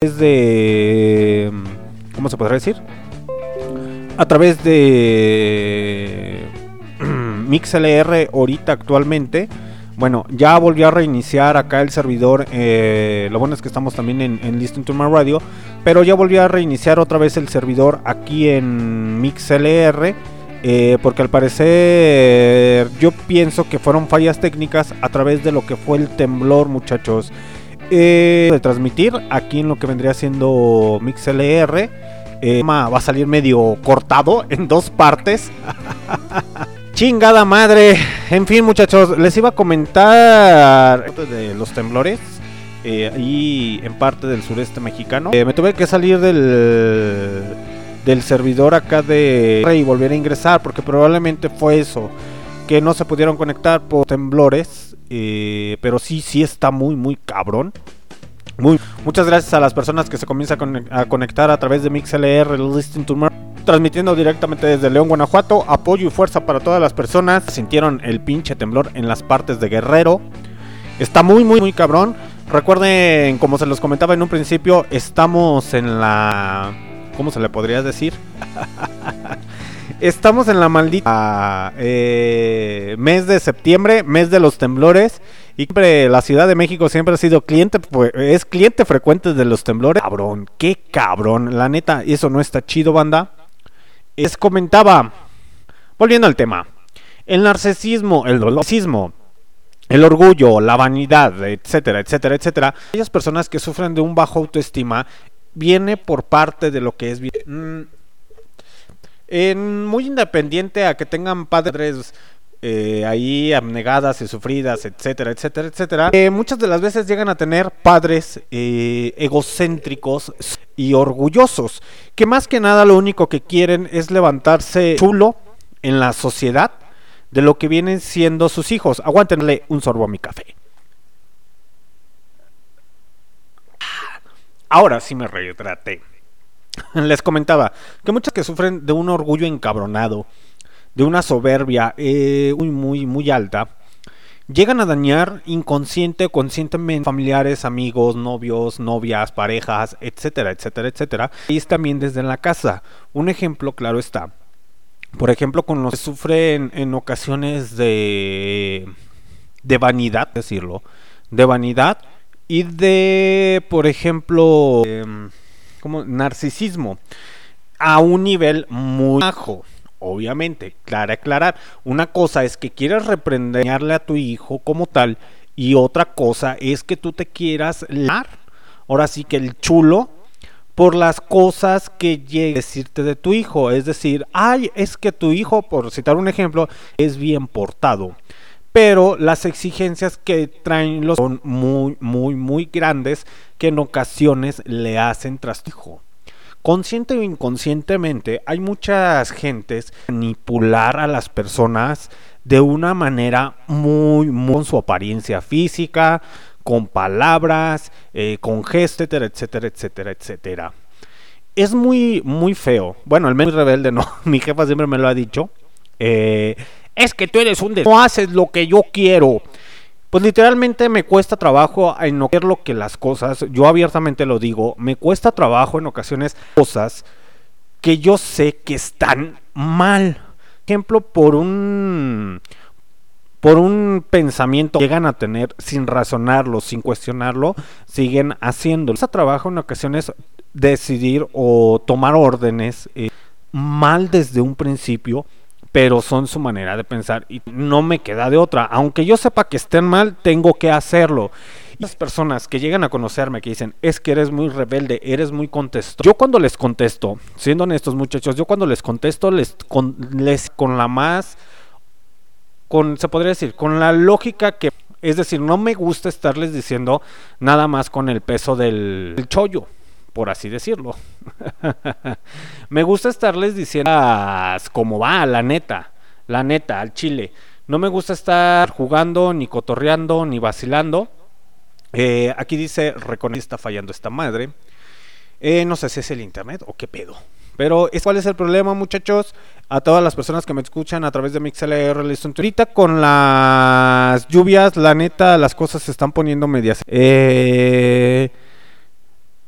es de... ¿Cómo se podrá decir? A través de MixLR ahorita actualmente. Bueno, ya volvió a reiniciar acá el servidor. eh, lo bueno es que estamos también en, en Listen to My Radio. Pero ya volvió a reiniciar otra vez el servidor aquí en MixLR. eh, porque al parecer yo pienso que fueron fallas técnicas a través de lo que fue el temblor, muchachos. Eh, de transmitir aquí en lo que vendría siendo MixLR. Eh, va a salir medio cortado en dos partes. Chingada madre. En fin, muchachos, les iba a comentar de los temblores. Eh, ahí en parte del sureste mexicano. Eh, me tuve que salir del, del servidor acá de y volver a ingresar porque probablemente fue eso. Que no se pudieron conectar por temblores. Eh, pero sí, sí está muy, muy cabrón. Muy, muchas gracias a las personas que se comienzan a, conec- a conectar a través de MixLR, Listen to Mer- transmitiendo directamente desde León, Guanajuato. Apoyo y fuerza para todas las personas. Sintieron el pinche temblor en las partes de Guerrero. Está muy, muy, muy cabrón. Recuerden, como se los comentaba en un principio, estamos en la... ¿Cómo se le podría decir? Estamos en la maldita eh, mes de septiembre, mes de los temblores. Y la Ciudad de México siempre ha sido cliente, pues, es cliente frecuente de los temblores. Cabrón, qué cabrón. La neta, eso no está chido, banda. Les comentaba, volviendo al tema, el narcisismo, el narcisismo, el orgullo, la vanidad, etcétera, etcétera, etcétera. Aquellas personas que sufren de un bajo autoestima viene por parte de lo que es. Mm, en muy independiente a que tengan padres eh, ahí abnegadas y sufridas, etcétera, etcétera, etcétera. eh, muchas de las veces llegan a tener padres eh, egocéntricos y orgullosos, que más que nada lo único que quieren es levantarse chulo en la sociedad de lo que vienen siendo sus hijos. Aguántenle un sorbo a mi café. Ahora sí me retraté. Les comentaba que muchos que sufren de un orgullo encabronado, de una soberbia eh, muy, muy, muy alta, llegan a dañar inconsciente o conscientemente familiares, amigos, novios, novias, parejas, etcétera, etcétera, etcétera. Y es también desde la casa. Un ejemplo claro está. Por ejemplo, con los que sufren en ocasiones de, de vanidad, decirlo, de vanidad y de, por ejemplo, em, como narcisismo a un nivel muy bajo. Obviamente, claro, aclarar. Una cosa es que quieras reprenderle a tu hijo como tal y otra cosa es que tú te quieras lar. Ahora sí que el chulo por las cosas que llegue a decirte de tu hijo. Es decir, ay, es que tu hijo, por citar un ejemplo, es bien portado. Pero las exigencias que traen los son muy, muy, muy grandes que en ocasiones le hacen tras tu hijo. Consciente o inconscientemente, hay muchas gentes manipular a las personas de una manera muy, muy con su apariencia física, con palabras, eh, con gestos, etcétera, etcétera, etcétera, etcétera. Es muy, muy feo. Bueno, el menos rebelde no. Mi jefa siempre me lo ha dicho. Eh, es que tú eres un des... No haces lo que yo quiero. Pues literalmente me cuesta trabajo en no querer lo que las cosas, yo abiertamente lo digo, me cuesta trabajo en ocasiones cosas que yo sé que están mal. Ejemplo, por un por un pensamiento que llegan a tener sin razonarlo, sin cuestionarlo, siguen haciendo. Cuesta trabajo en ocasiones decidir o tomar órdenes eh, mal desde un principio pero son su manera de pensar y no me queda de otra. Aunque yo sepa que estén mal, tengo que hacerlo. Las personas que llegan a conocerme que dicen, es que eres muy rebelde, eres muy contesto. Yo cuando les contesto, siendo honestos muchachos, yo cuando les contesto, les con, les, con la más, con, se podría decir, con la lógica que, es decir, no me gusta estarles diciendo nada más con el peso del chollo por así decirlo. me gusta estarles diciendo cómo va, la neta, la neta, al chile. No me gusta estar jugando, ni cotorreando, ni vacilando. Eh, aquí dice, reconoce está fallando esta madre. Eh, no sé si es el internet o qué pedo. Pero ¿cuál es el problema, muchachos? A todas las personas que me escuchan a través de MixLR, listen to- ahorita con las lluvias, la neta, las cosas se están poniendo medias. Eh,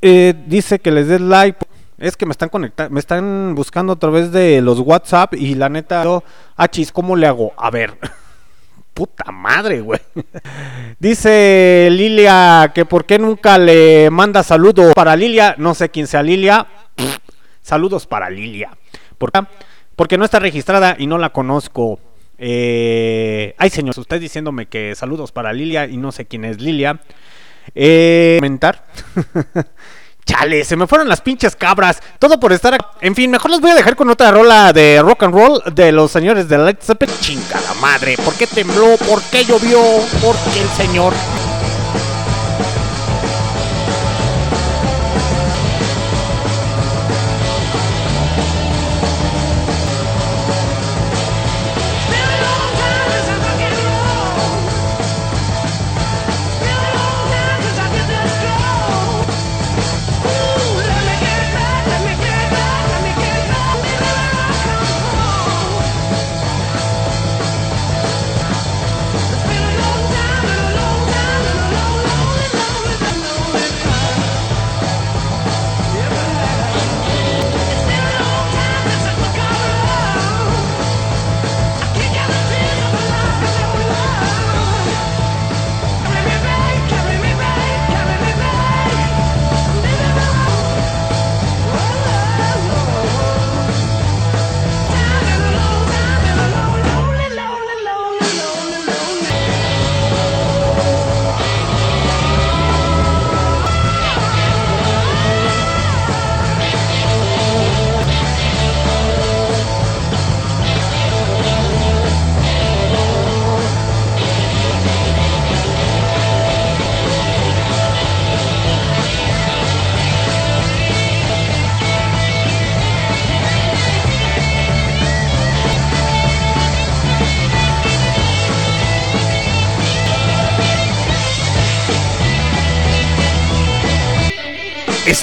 Eh, dice que les des like. Es que me están conectando, me están buscando a través de los WhatsApp y la neta, yo, achis, ¿cómo le hago? A ver. Puta madre, güey. Dice Lilia que por qué nunca le manda saludos para Lilia. No sé quién sea Lilia. saludos para Lilia. ¿Por qué? Porque no está registrada y no la conozco. Eh, ay, señor, usted diciéndome que saludos para Lilia y no sé quién es Lilia. Eh, comentar. Chale, se me fueron las pinches cabras. Todo por estar. En fin, mejor los voy a dejar con otra rola de rock and roll de los señores de Led Zeppelin. Chingada madre. ¿Por qué tembló? ¿Por qué llovió? ¿Por qué el señor?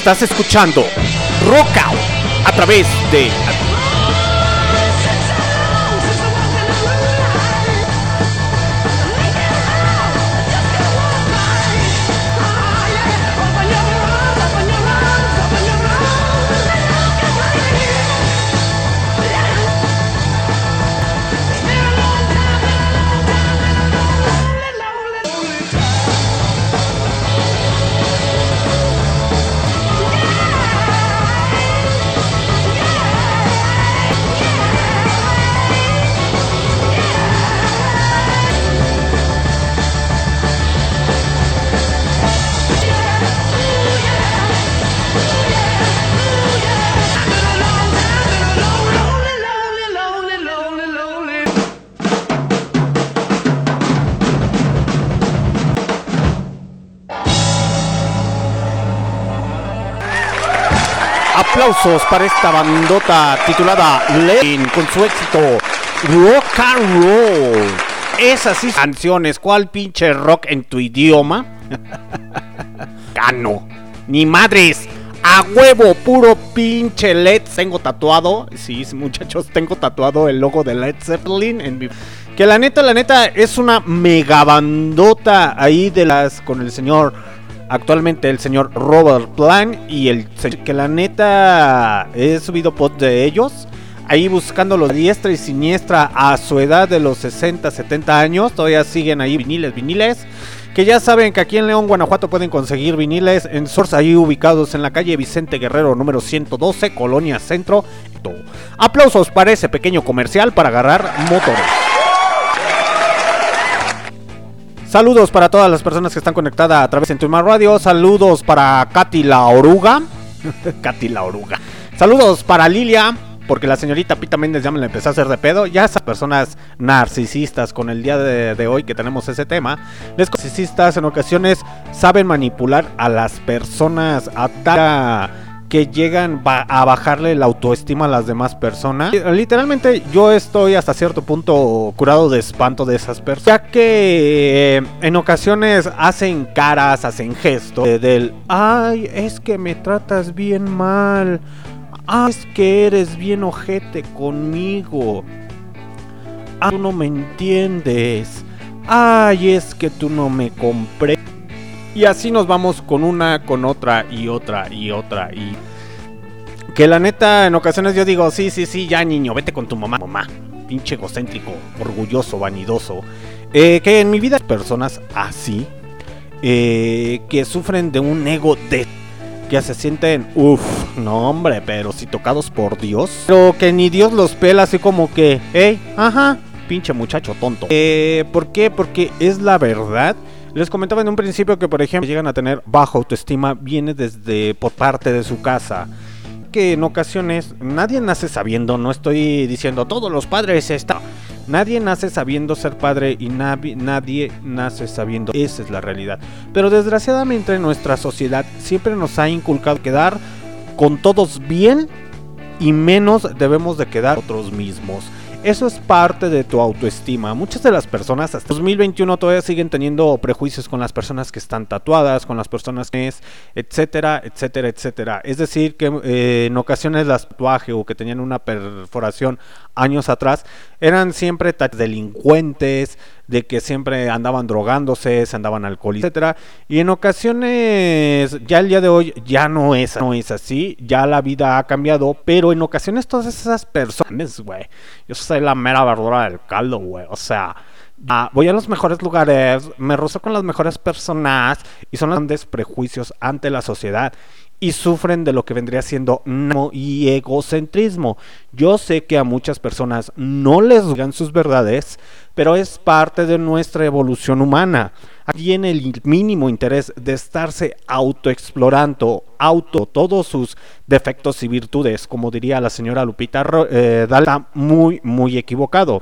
Estás escuchando Rock Out a través de Aplausos para esta bandota titulada Lane con su éxito Rock and Roll. Esas sí canciones, ¿cuál pinche rock en tu idioma? Gano. Ni madres. A huevo, puro pinche Led. Tengo tatuado. Sí, muchachos, tengo tatuado el logo de Led Zeppelin en mi. Que la neta, la neta, es una mega bandota ahí de las con el señor actualmente el señor Robert Plant y el que la neta he subido post de ellos ahí buscándolo diestra y siniestra a su edad de los 60, 70 años, todavía siguen ahí viniles, viniles. Que ya saben que aquí en León, Guanajuato pueden conseguir viniles en Source ahí ubicados en la calle Vicente Guerrero número 112, Colonia Centro. Aplausos para ese pequeño comercial para agarrar motores. Saludos para todas las personas que están conectadas a través de Tuma Radio. Saludos para Katy la Oruga. Katy la Oruga. Saludos para Lilia. Porque la señorita Pita Méndez ya me la empezó a hacer de pedo. Ya esas personas narcisistas con el día de, de hoy que tenemos ese tema. Les narcisistas en ocasiones saben manipular a las personas a tal que llegan a bajarle la autoestima a las demás personas. Literalmente yo estoy hasta cierto punto curado de espanto de esas personas, ya que eh, en ocasiones hacen caras, hacen gestos del, ay, es que me tratas bien mal, ay, es que eres bien ojete conmigo, ay, tú no me entiendes, ay, es que tú no me comprendes. Y así nos vamos con una, con otra y otra y otra y... Que la neta, en ocasiones yo digo, sí, sí, sí, ya niño, vete con tu mamá, mamá. Pinche egocéntrico, orgulloso, vanidoso. Eh, que en mi vida hay personas así, eh, que sufren de un ego de que se sienten, uff, no hombre, pero si tocados por Dios, pero que ni Dios los pela así como que, hey, ajá, pinche muchacho tonto. Eh, ¿Por qué? Porque es la verdad. Les comentaba en un principio que, por ejemplo, llegan a tener bajo autoestima, viene desde por parte de su casa. Que en ocasiones nadie nace sabiendo, no estoy diciendo todos los padres están Nadie nace sabiendo ser padre y nadie nace sabiendo. Esa es la realidad. Pero desgraciadamente en nuestra sociedad siempre nos ha inculcado quedar con todos bien y menos debemos de quedar nosotros mismos. Eso es parte de tu autoestima. Muchas de las personas hasta 2021 todavía siguen teniendo prejuicios con las personas que están tatuadas, con las personas que es, etcétera, etcétera, etcétera. Es decir, que eh, en ocasiones las tatuaje o que tenían una perforación años atrás eran siempre delincuentes, de que siempre andaban drogándose, se andaban alcohol, etcétera. Y en ocasiones, ya el día de hoy, ya no es, no es así, ya la vida ha cambiado, pero en ocasiones todas esas personas, güey, yo soy la mera verdura del caldo, güey, o sea... voy a los mejores lugares, me rozo con las mejores personas y son los grandes prejuicios ante la sociedad y sufren de lo que vendría siendo y egocentrismo. Yo sé que a muchas personas no les digan sus verdades, pero es parte de nuestra evolución humana. Aquí el mínimo interés de estarse autoexplorando, auto, todos sus defectos y virtudes, como diría la señora Lupita eh, está muy, muy equivocado.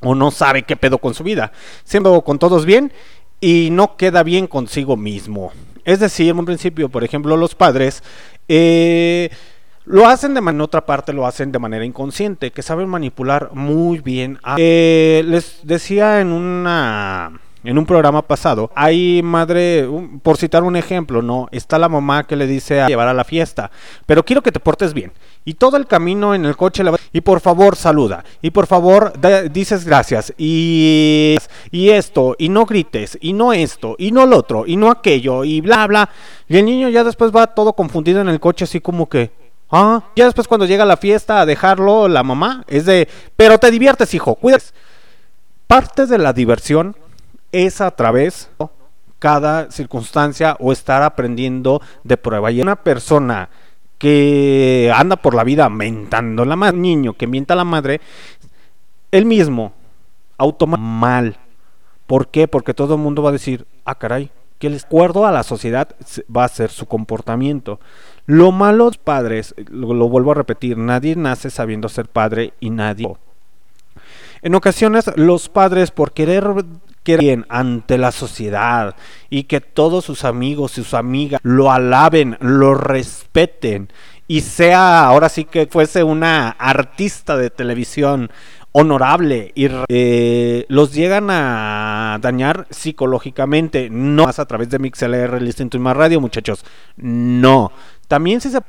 O no sabe qué pedo con su vida. Siendo con todos bien y no queda bien consigo mismo. Es decir, en un principio, por ejemplo, los padres eh, lo hacen de manera, otra parte lo hacen de manera inconsciente, que saben manipular muy bien. Eh, les decía en una en un programa pasado, hay madre, por citar un ejemplo, ¿no? Está la mamá que le dice a llevar a la fiesta, pero quiero que te portes bien. Y todo el camino en el coche le va, y por favor saluda, y por favor dices gracias, y, y esto, y no grites, y no esto, y no lo otro, y no aquello, y bla, bla. Y el niño ya después va todo confundido en el coche, así como que, ah, ya después cuando llega a la fiesta a dejarlo, la mamá, es de, pero te diviertes, hijo, cuidas. Parte de la diversión es a través cada circunstancia o estar aprendiendo de prueba. Y una persona que anda por la vida mentando la madre, niño que mienta a la madre, él mismo automáticamente mal. ¿Por qué? Porque todo el mundo va a decir, ah, caray, que el acuerdo a la sociedad va a ser su comportamiento. Lo malo, padres, lo vuelvo a repetir, nadie nace sabiendo ser padre y nadie. En ocasiones los padres por querer que bien ante la sociedad y que todos sus amigos y sus amigas lo alaben, lo respeten y sea ahora sí que fuese una artista de televisión honorable y eh, los llegan a dañar psicológicamente, no más a través de MixLR, Listen to My Radio, muchachos, no. También si se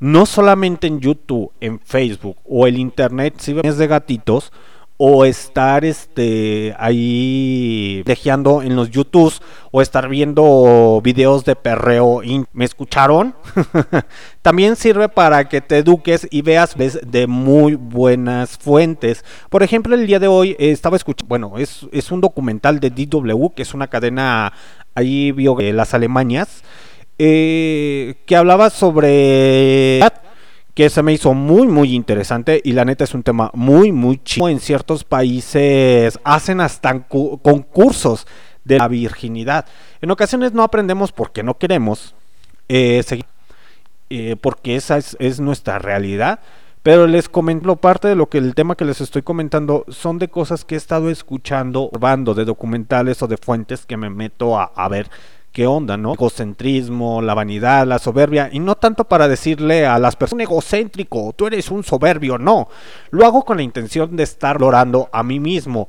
no solamente en YouTube, en Facebook o el internet, si ves de gatitos, o estar este ahí dejeando en los YouTubes o estar viendo videos de perreo. ¿Me escucharon? También sirve para que te eduques y veas de muy buenas fuentes. Por ejemplo, el día de hoy estaba escuchando, bueno, es, es un documental de DW, que es una cadena ahí vio las Alemanias, eh, que hablaba sobre que se me hizo muy muy interesante y la neta es un tema muy muy chido. En ciertos países hacen hasta concursos de la virginidad. En ocasiones no aprendemos porque no queremos eh, seguir, eh, porque esa es, nuestra realidad. Pero les comento parte de lo que el tema que les estoy comentando son de cosas que he estado escuchando, bando de documentales o de fuentes que me meto a ver qué onda, ¿no? Egocentrismo, la vanidad, la soberbia, y no tanto para decirle a las personas egocéntrico, tú eres un soberbio, no. Lo hago con la intención de estar orando a mí mismo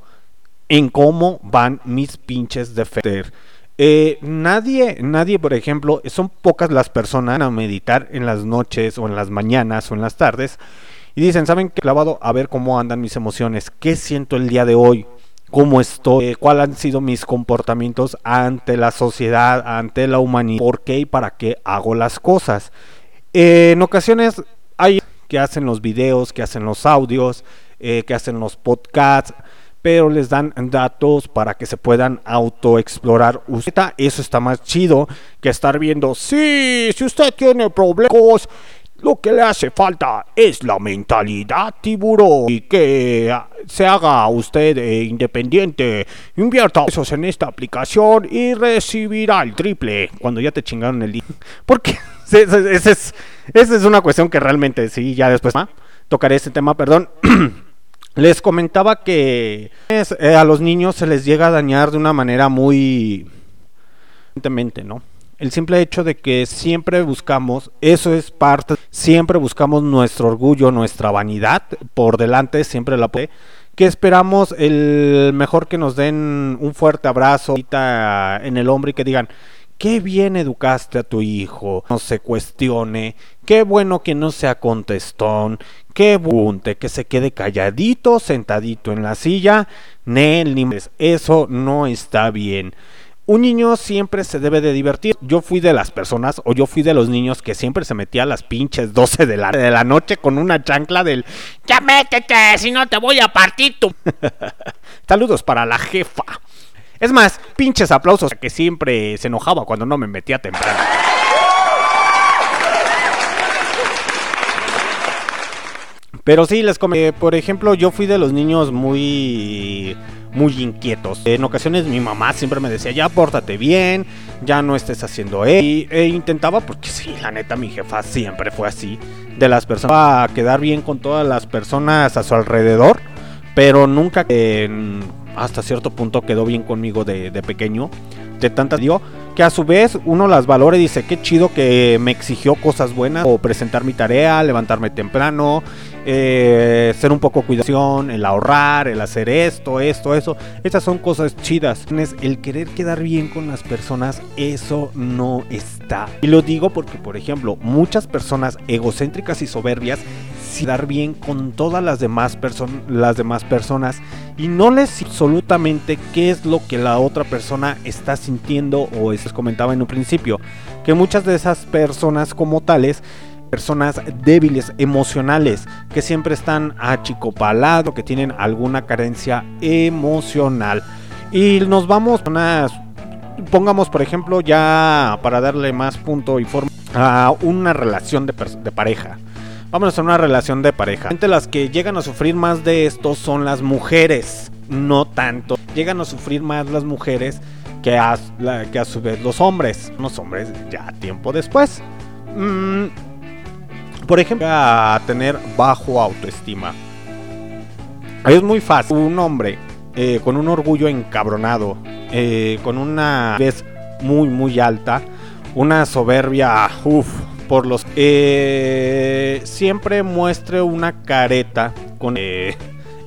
en cómo van mis pinches defectos. Eh, nadie, nadie, por ejemplo, son pocas las personas a meditar en las noches o en las mañanas o en las tardes y dicen, ¿saben qué clavado? A ver cómo andan mis emociones, qué siento el día de hoy, cómo estoy, eh, cuáles han sido mis comportamientos ante la sociedad, ante la humanidad, por qué y para qué hago las cosas. Eh, en ocasiones hay que hacen los videos, que hacen los audios, eh, que hacen los podcasts, pero les dan datos para que se puedan autoexplorar. Eso está más chido que estar viendo, sí, si usted tiene problemas, lo que le hace falta es la mentalidad tiburón y que se haga usted eh, independiente. Invierta esos en esta aplicación y recibirá el triple cuando ya te chingaron el día. Porque esa es, una cuestión que realmente sí, ya después tocaré ese tema, perdón. les comentaba que eh, a los niños se les llega a dañar de una manera muy... ¿no? El simple hecho de que siempre buscamos, eso es parte, siempre buscamos nuestro orgullo, nuestra vanidad por delante, siempre la que esperamos el mejor que nos den un fuerte abrazo en el hombro y que digan, qué bien educaste a tu hijo, no se cuestione, qué bueno que no sea contestón, qué bunte, que se quede calladito, sentadito en la silla, Nel, eso no está bien. Un niño siempre se debe de divertir. Yo fui de las personas, o yo fui de los niños que siempre se metía a las pinches 12 de la, de la noche con una chancla del Ya métete, si no te voy a partir tu. Saludos para la jefa. Es más, pinches aplausos que siempre se enojaba cuando no me metía temprano. Pero sí, les comenté, por ejemplo, yo fui de los niños muy muy inquietos. En ocasiones mi mamá siempre me decía, ya pórtate bien, ya no estés haciendo eso. Y e intentaba, porque sí, la neta, mi jefa siempre fue así, de las personas, a quedar bien con todas las personas a su alrededor, pero nunca hasta cierto punto quedó bien conmigo de, pequeño, de tantas dio que a su vez uno las valora y dice, qué chido que me exigió cosas buenas, o presentar mi tarea, levantarme temprano, eh, ser un poco cuidación, el ahorrar, el hacer esto, esto, eso. Esas son cosas chidas. El querer quedar bien con las personas, eso no está. Y lo digo porque, por ejemplo, muchas personas egocéntricas y soberbias dar bien con todas las demás, las demás personas y no les absolutamente qué es lo que la otra persona está sintiendo o les comentaba en un principio que muchas de esas personas como tales personas débiles emocionales que siempre están achicopalados que tienen alguna carencia emocional y nos vamos a unas pongamos por ejemplo ya para darle más punto y forma a una relación de, de pareja Vámonos a una relación de pareja. Las que llegan a sufrir más de esto son las mujeres, no tanto. Llegan a sufrir más las mujeres que a, que a su vez los hombres. Los hombres ya tiempo después. Mm, por ejemplo, a tener bajo autoestima. Es muy fácil. Un hombre eh, con un orgullo encabronado, eh, con una vez muy, muy alta, una soberbia, uff, por los eh, siempre muestre una careta con eh,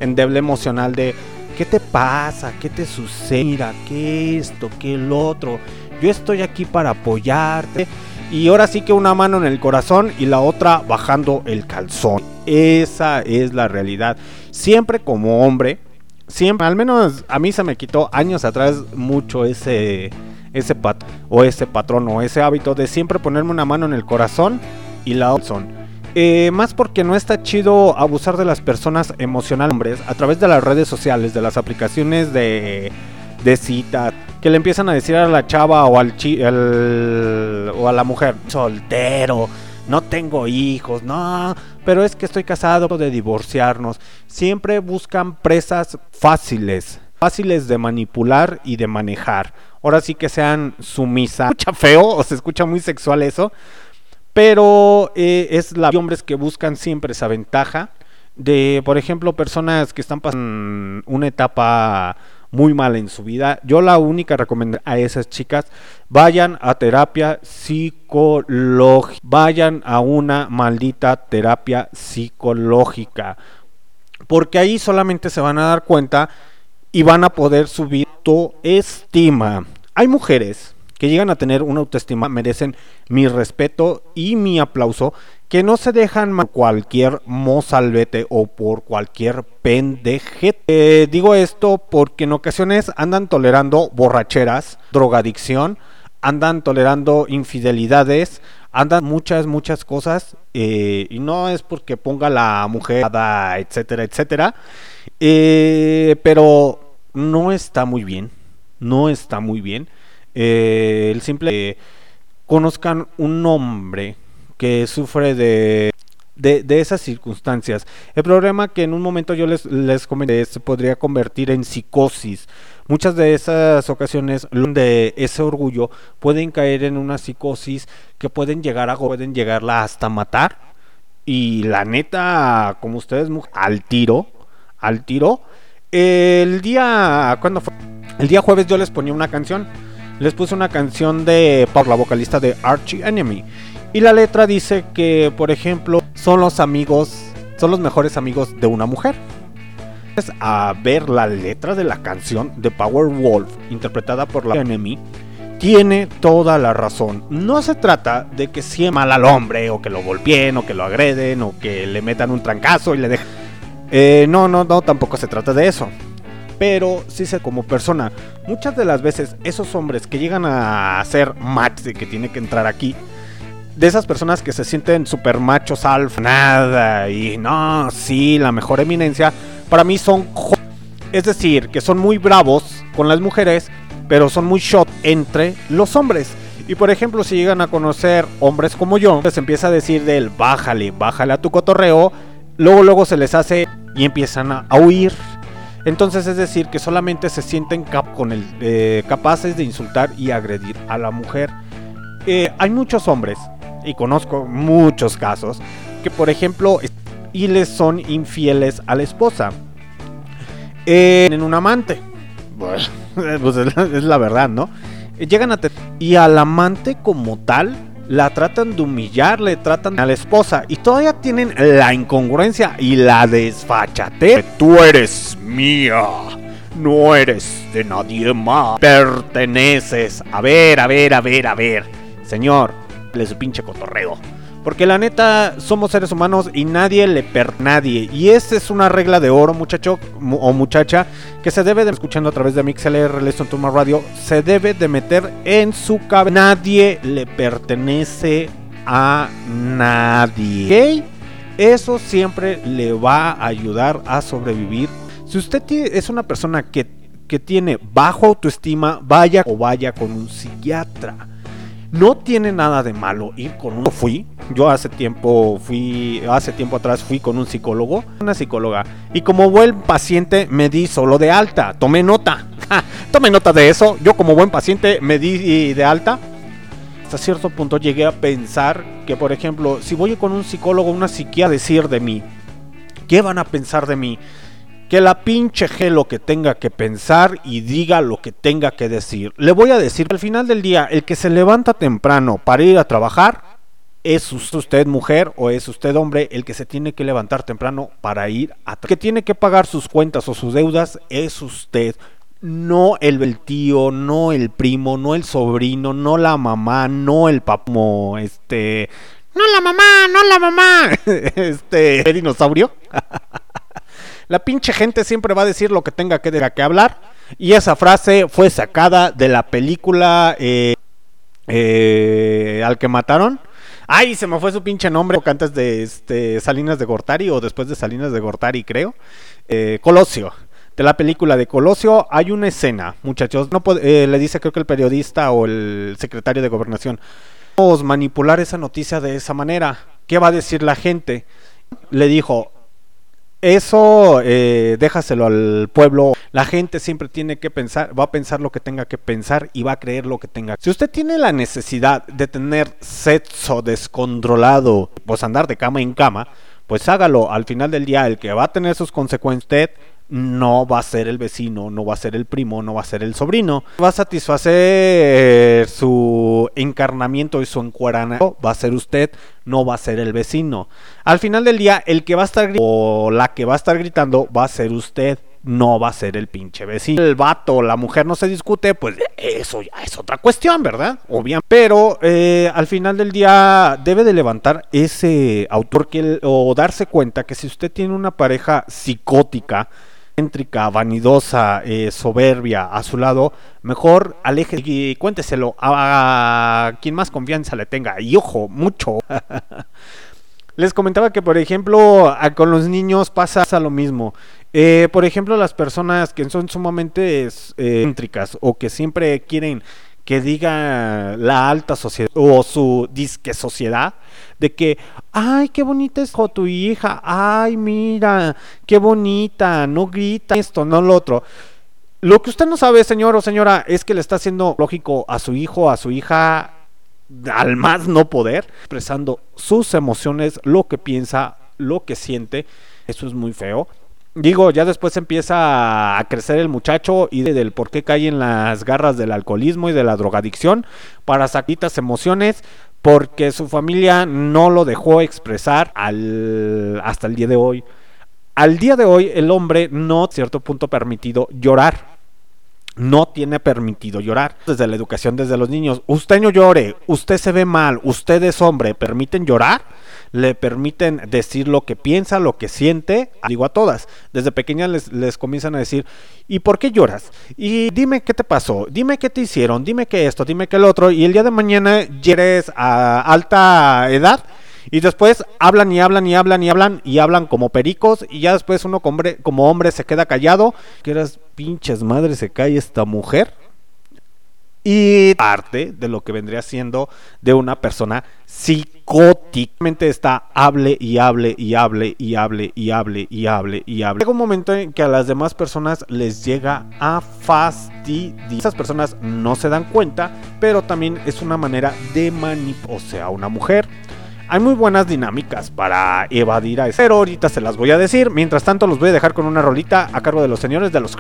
endeble emocional de ¿qué te pasa? ¿Qué te sucede? Mira, ¿qué esto? ¿Qué el otro? Yo estoy aquí para apoyarte. Y ahora sí que una mano en el corazón y la otra bajando el calzón. Esa es la realidad. Siempre como hombre, siempre, al menos a mí se me quitó años atrás mucho ese ese pat o ese patrón o ese hábito de siempre ponerme una mano en el corazón y la son. Eh, más porque no está chido abusar de las personas emocionales a través de las redes sociales, de las aplicaciones de, de cita, que le empiezan a decir a la chava o al, o a la mujer, soltero, no tengo hijos, no, pero es que estoy casado de divorciarnos. Siempre buscan presas fáciles, fáciles de manipular y de manejar ahora sí que sean sumisas. Escucha feo o se escucha muy sexual eso, pero eh, es la hombres que buscan siempre esa ventaja de, por ejemplo, personas que están pasando una etapa muy mala en su vida. Yo la única recomendación a esas chicas, vayan a terapia psicológica, vayan a una maldita terapia psicológica, porque ahí solamente se van a dar cuenta y van a poder subir tu estima. Hay mujeres que llegan a tener una autoestima, merecen mi respeto y mi aplauso, que no se dejan por cualquier mozalbete o por cualquier pendejete. Eh, digo esto porque en ocasiones andan tolerando borracheras, drogadicción, andan tolerando infidelidades, andan muchas, muchas cosas, eh, y no es porque ponga la mujer, etcétera, etcétera, eh, pero no está muy bien, no está muy bien. el simple conozcan un hombre que sufre de, de, esas circunstancias. El problema que en un momento yo les, les comenté se podría convertir en psicosis. Muchas de esas ocasiones de ese orgullo pueden caer en una psicosis que pueden llegar a pueden llegarla hasta matar. Y la neta, como ustedes, al tiro, al tiro. El día, ¿cuándo fue? El día jueves yo les ponía una canción. Les puse una canción de por la vocalista de Archie Enemy. Y la letra dice que, por ejemplo, son los amigos, son los mejores amigos de una mujer. A ver la letra de la canción de Power Wolf, interpretada por la Enemy, tiene toda la razón. No se trata de que sea mal al hombre, o que lo golpeen, o que lo agreden, o que le metan un trancazo y le dejen. Eh, no, no, no, tampoco se trata de eso. Pero sí sé como persona, muchas de las veces esos hombres que llegan a ser match de que tiene que entrar aquí, de esas personas que se sienten super machos alfa, nada, y no, sí, la mejor eminencia, para mí son... Es decir, que son muy bravos con las mujeres, pero son muy shot entre los hombres. Y por ejemplo, si llegan a conocer hombres como yo, les empieza a decir del bájale, bájale a tu cotorreo, luego luego se les hace y empiezan a, huir. Entonces es decir que solamente se sienten con el, eh, capaces de insultar y agredir a la mujer. Eh, hay muchos hombres y conozco muchos casos, que por ejemplo, y les son infieles a la esposa. en un amante. pues es la, verdad, ¿no? Llegan a y al amante como tal la tratan de humillar, le tratan a la esposa y todavía tienen la incongruencia y la desfachate. Tú eres mía, no eres de nadie más. Perteneces. A ver, a ver, a ver, a ver. Señor, de su pinche cotorreo. Porque la neta, somos seres humanos y nadie le per nadie. Y esa es una regla de oro, muchacho o muchacha, que se debe de escuchando a través de MixLR Lesson Turma Radio. Se debe de meter en su cabeza. Nadie le pertenece a nadie. Eso siempre le va a ayudar a sobrevivir. Si usted es una persona que, que tiene bajo autoestima, vaya o vaya con un psiquiatra no tiene nada de malo ir con un fui. Yo hace tiempo fui, hace tiempo atrás fui con un psicólogo, una psicóloga, y como buen paciente me di solo de alta. Tomé nota. tomé nota de eso. Yo como buen paciente me di de alta. Hasta cierto punto llegué a pensar que, por ejemplo, si voy con un psicólogo, una psiquiatra decir de mí, ¿qué van a pensar de mí? Que la pinche G lo que tenga que pensar y diga lo que tenga que decir. Le voy a decir, al final del día, el que se levanta temprano para ir a trabajar, es usted mujer o es usted hombre el que se tiene que levantar temprano para ir a trabajar. que tiene que pagar sus cuentas o sus deudas es usted. No el, tío, no el primo, no el sobrino, no la mamá, no el papo, este... No la mamá, no la mamá. Este... dinosaurio? La pinche gente siempre va a decir lo que tenga que, que hablar. Y esa frase fue sacada de la película eh, eh, Al que mataron. Ay, se me fue su pinche nombre. Antes de este, Salinas de Gortari o después de Salinas de Gortari, creo. Eh, Colosio. De la película de Colosio hay una escena, muchachos. No le dice creo que el periodista o el secretario de gobernación. Vamos manipular esa noticia de esa manera. ¿Qué va a decir la gente? Le dijo, eso eh, déjaselo al pueblo. La gente siempre tiene que pensar, va a pensar lo que tenga que pensar y va a creer lo que tenga. Si usted tiene la necesidad de tener sexo descontrolado, pues andar de cama en cama, pues hágalo. Al final del día, el que va a tener sus consecuencias, usted no va a ser el vecino, no va a ser el primo, no va a ser el sobrino. Va a satisfacer su encarnamiento y su encuadramiento, va a ser usted, no va a ser el vecino. Al final del día, el que va a estar gritando o la que va a estar gritando va a ser usted. no va a ser el pinche vecino. El vato, la mujer no se discute, pues eso ya es otra cuestión, ¿verdad? Obviamente. Pero eh, al final del día debe de levantar ese autor que, o darse cuenta que si usted tiene una pareja psicótica, céntrica, vanidosa, eh, soberbia a su lado, mejor aleje y cuénteselo a, quien más confianza le tenga. Y ojo, mucho. Les comentaba que, por ejemplo, con los niños pasa lo mismo. Eh, por ejemplo, las personas que son sumamente eh, céntricas o que siempre quieren que diga la alta sociedad o su disque sociedad de que, ay, qué bonita es tu hija, ay, mira, qué bonita, no grita esto, no lo otro. Lo que usted no sabe, señor o señora, es que le está haciendo lógico a su hijo, a su hija, al más no poder, expresando sus emociones, lo que piensa, lo que siente. Eso es muy feo. Digo, ya después empieza a crecer el muchacho y del por qué cae en las garras del alcoholismo y de la drogadicción para sacar emociones porque su familia no lo dejó expresar al, hasta el día de hoy. Al día de hoy el hombre no, a cierto punto, permitido llorar no tiene permitido llorar. Desde la educación, desde los niños, usted no llore, usted se ve mal, usted es hombre, ¿permiten llorar? Le permiten decir lo que piensa, lo que siente, digo a todas. Desde pequeñas les, comienzan a decir, ¿y por qué lloras? Y dime qué te pasó, dime qué te hicieron, dime qué esto, dime qué el otro, y el día de mañana eres a alta edad y después hablan y hablan y hablan y hablan y hablan como pericos y ya después uno como hombre, se queda callado. Que eras pinches madre se cae esta mujer. Y parte de lo que vendría siendo de una persona psicóticamente está hable y hable y hable y hable y hable y hable y hable. Llega un momento en que a las demás personas les llega a fastidiar. Esas personas no se dan cuenta, pero también es una manera de manipular. O sea, una mujer hay muy buenas dinámicas para evadir a eso. Pero ahorita se las voy a decir. Mientras tanto, los voy a dejar con una rolita a cargo de los señores de los.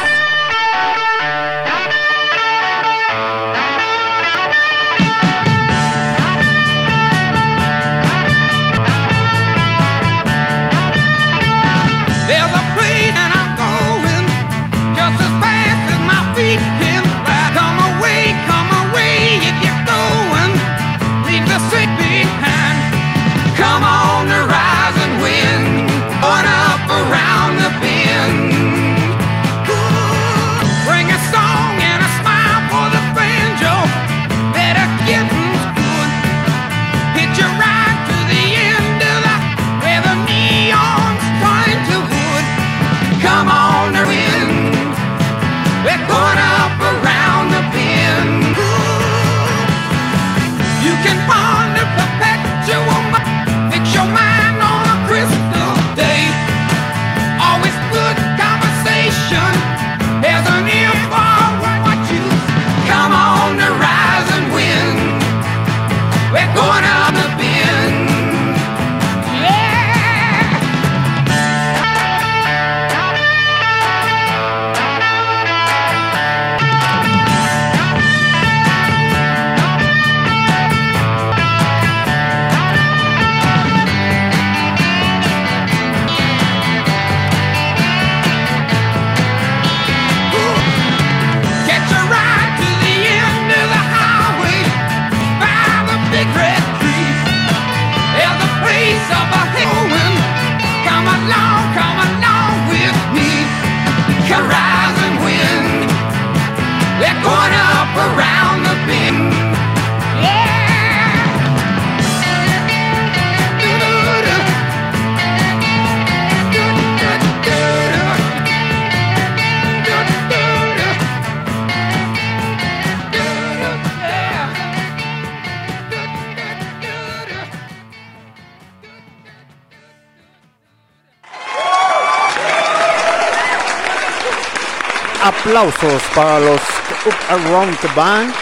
Aplausos para los Up Around the Band.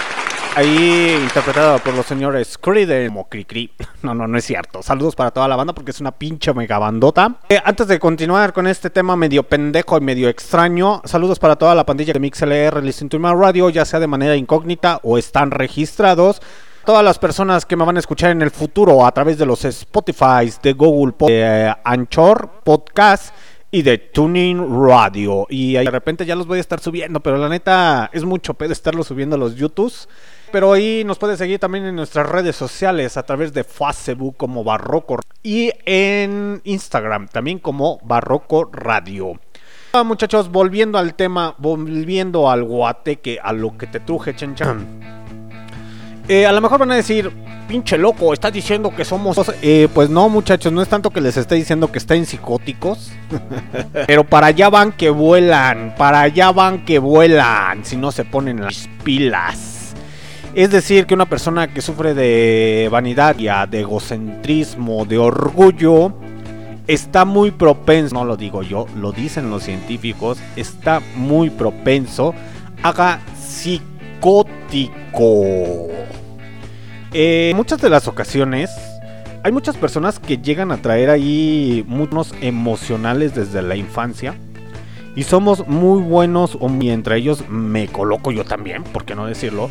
Ahí interpretada por los señores Creed como Cri No, no, no es cierto. Saludos para toda la banda porque es una pinche mega bandota. Eh, antes de continuar con este tema medio pendejo y medio extraño, saludos para toda la pandilla de MixLR, Listen to My Radio, ya sea de manera incógnita o están registrados todas las personas que me van a escuchar en el futuro a través de los Spotify, de Google, de Anchor, Podcast y de Tuning Radio. Y de repente ya los voy a estar subiendo, pero la neta es mucho pedo estarlo subiendo a los YouTubes. Pero ahí nos puede seguir también en nuestras redes sociales a través de Facebook como Barroco y en Instagram también como Barroco Radio. Ah, muchachos, volviendo al tema, volviendo al guateque, a lo que te truje, chenchan. Eh, a lo mejor van a decir, pinche loco, estás diciendo que somos... Eh, pues no, muchachos, no es tanto que les esté diciendo que estén psicóticos. Pero para allá van que vuelan, para allá van que vuelan, si no se ponen las pilas. Es decir, que una persona que sufre de vanidad, de egocentrismo, de orgullo, está muy propenso, no lo digo yo, lo dicen los científicos, está muy propenso a psicótico. Eh, muchas de las ocasiones hay muchas personas que llegan a traer ahí muchos emocionales desde la infancia. Y somos muy buenos, o entre ellos me coloco yo también, por qué no decirlo,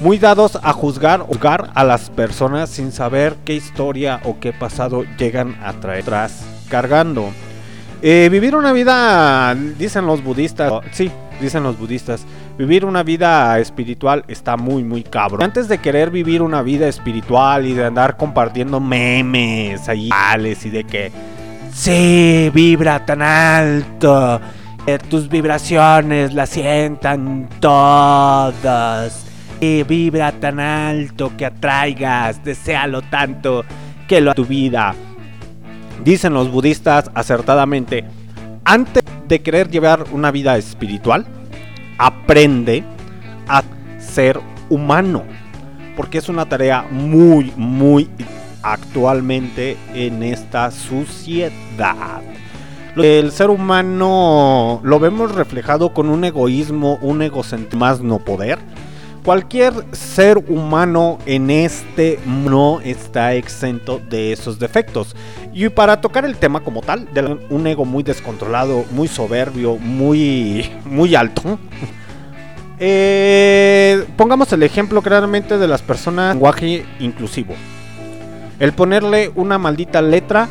muy dados a juzgar, juzgar a las personas sin saber qué historia o qué pasado llegan a traer atrás cargando. Eh, vivir una vida, dicen los budistas, sí, dicen los budistas, vivir una vida espiritual está muy, muy cabrón. Antes de querer vivir una vida espiritual y de andar compartiendo memes ahí y de que, sí, vibra tan alto, que tus vibraciones las sientan todas. Y vibra tan alto que atraigas, deséalo tanto que lo a tu vida. Dicen los budistas acertadamente, antes de querer llevar una vida espiritual, aprende a ser humano. Porque es una tarea muy, muy actualmente en esta sociedad. El ser humano lo vemos reflejado con un egoísmo, un egocentrismo más no poder. Cualquier ser humano en este no está exento de esos defectos. Y para tocar el tema como tal, de un ego muy descontrolado, muy soberbio, muy, muy alto. Eh, pongamos el ejemplo claramente de las personas lenguaje inclusivo. El ponerle una maldita letra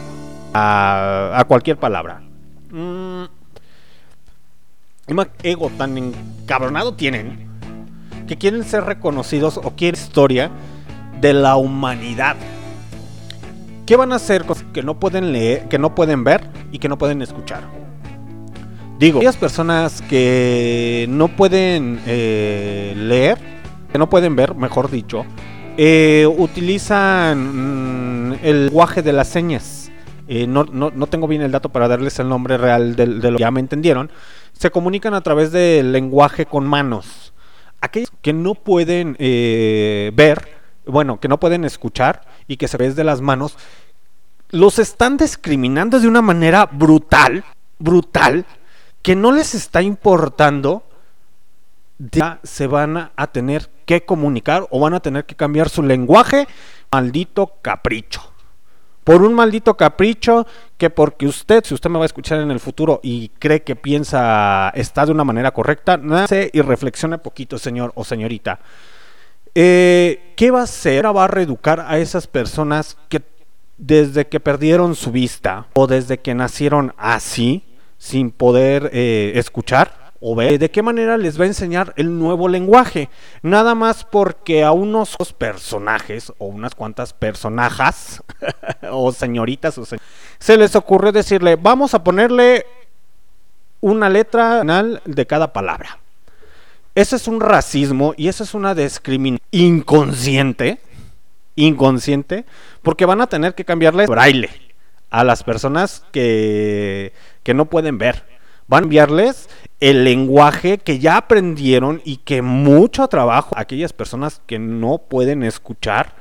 a, cualquier palabra. Mm, ego tan encabronado tienen que quieren ser reconocidos o quieren historia de la humanidad. ¿Qué van a hacer con que no pueden leer, que no pueden ver y que no pueden escuchar? Digo, aquellas personas que no pueden eh, leer, que no pueden ver, mejor dicho, eh, utilizan mm, el lenguaje de las señas. Eh, no, tengo bien el dato para darles el nombre real de, de lo que ya me entendieron. Se comunican a través del lenguaje con manos aquellos que no pueden eh, ver, bueno, que no pueden escuchar y que se ves de las manos, los están discriminando de una manera brutal, brutal, que no les está importando, ya se van a tener que comunicar o van a tener que cambiar su lenguaje, maldito capricho. Por un maldito capricho que porque usted, si usted me va a escuchar en el futuro y cree que piensa está de una manera correcta, nace y reflexione poquito, señor o señorita. Eh, ¿Qué va a hacer? Va a reeducar a esas personas que desde que perdieron su vista o desde que nacieron así, sin poder eh, escuchar, o de qué manera les va a enseñar el nuevo lenguaje. Nada más porque a unos personajes o unas cuantas personajas o señoritas se les ocurre decirle, vamos a ponerle una letra de cada palabra. Ese es un racismo y eso es una discriminación inconsciente, inconsciente, porque van a tener que cambiarle braille a las personas que, que no pueden ver. Van a enviarles el lenguaje que ya aprendieron y que mucho trabajo aquellas personas que no pueden escuchar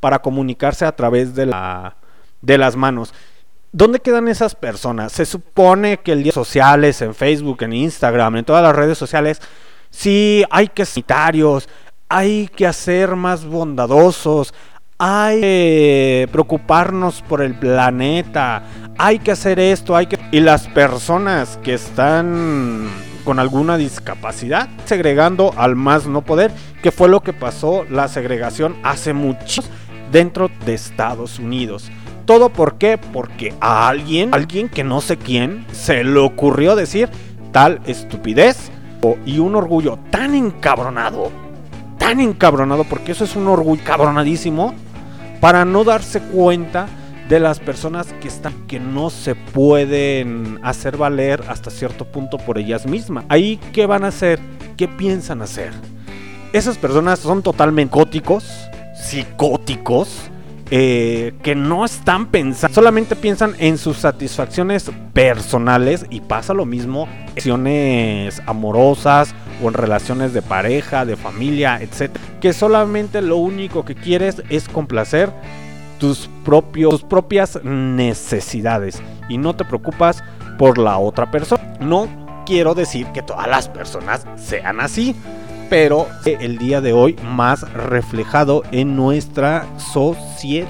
para comunicarse a través de, la, de las manos. ¿Dónde quedan esas personas? Se supone que el día sociales, en Facebook, en Instagram, en todas las redes sociales, sí hay que sanitarios, hay que hacer más bondadosos, hay que preocuparnos por el planeta, hay que hacer esto, hay que... Y las personas que están con alguna discapacidad, segregando al más no poder, que fue lo que pasó la segregación hace muchos dentro de Estados Unidos. todo por qué? Porque a alguien, alguien que no sé quién, se le ocurrió decir tal estupidez y un orgullo tan encabronado, tan encabronado, porque eso es un orgullo cabronadísimo, para no darse cuenta de las personas que están que no se pueden hacer valer hasta cierto punto por ellas mismas. Ahí qué van a hacer? ¿Qué piensan hacer? Esas personas son totalmente psicóticos, psicóticos eh, que no están pensando, solamente piensan en sus satisfacciones personales y pasa lo mismo en relaciones amorosas o en relaciones de pareja, de familia, etc. Que solamente lo único que quieres es complacer tus, propios, tus propias necesidades y no te preocupas por la otra persona. No quiero decir que todas las personas sean así pero el día de hoy más reflejado en nuestra sociedad.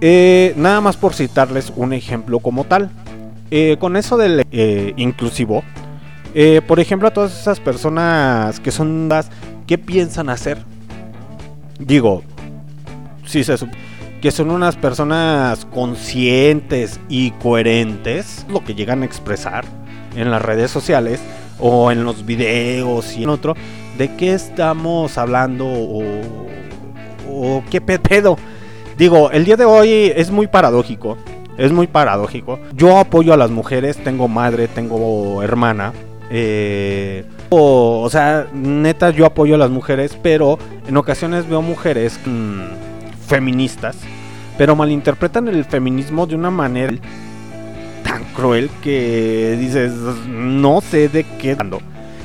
Eh, nada más por citarles un ejemplo como tal. Eh, con eso del eh, inclusivo, por ejemplo, a todas esas personas que son las ¿qué piensan hacer? Digo, si se que son unas personas conscientes y coherentes, lo que llegan a expresar en las redes sociales o en los videos y en otro, de qué estamos hablando o, qué pedo. Digo, el día de hoy es muy paradójico. Es muy paradójico. Yo apoyo a las mujeres, tengo madre, tengo hermana. Eh, o, sea, neta, yo apoyo a las mujeres, pero en ocasiones veo mujeres mm, feministas, pero malinterpretan el feminismo de una manera tan cruel que dices, no sé de qué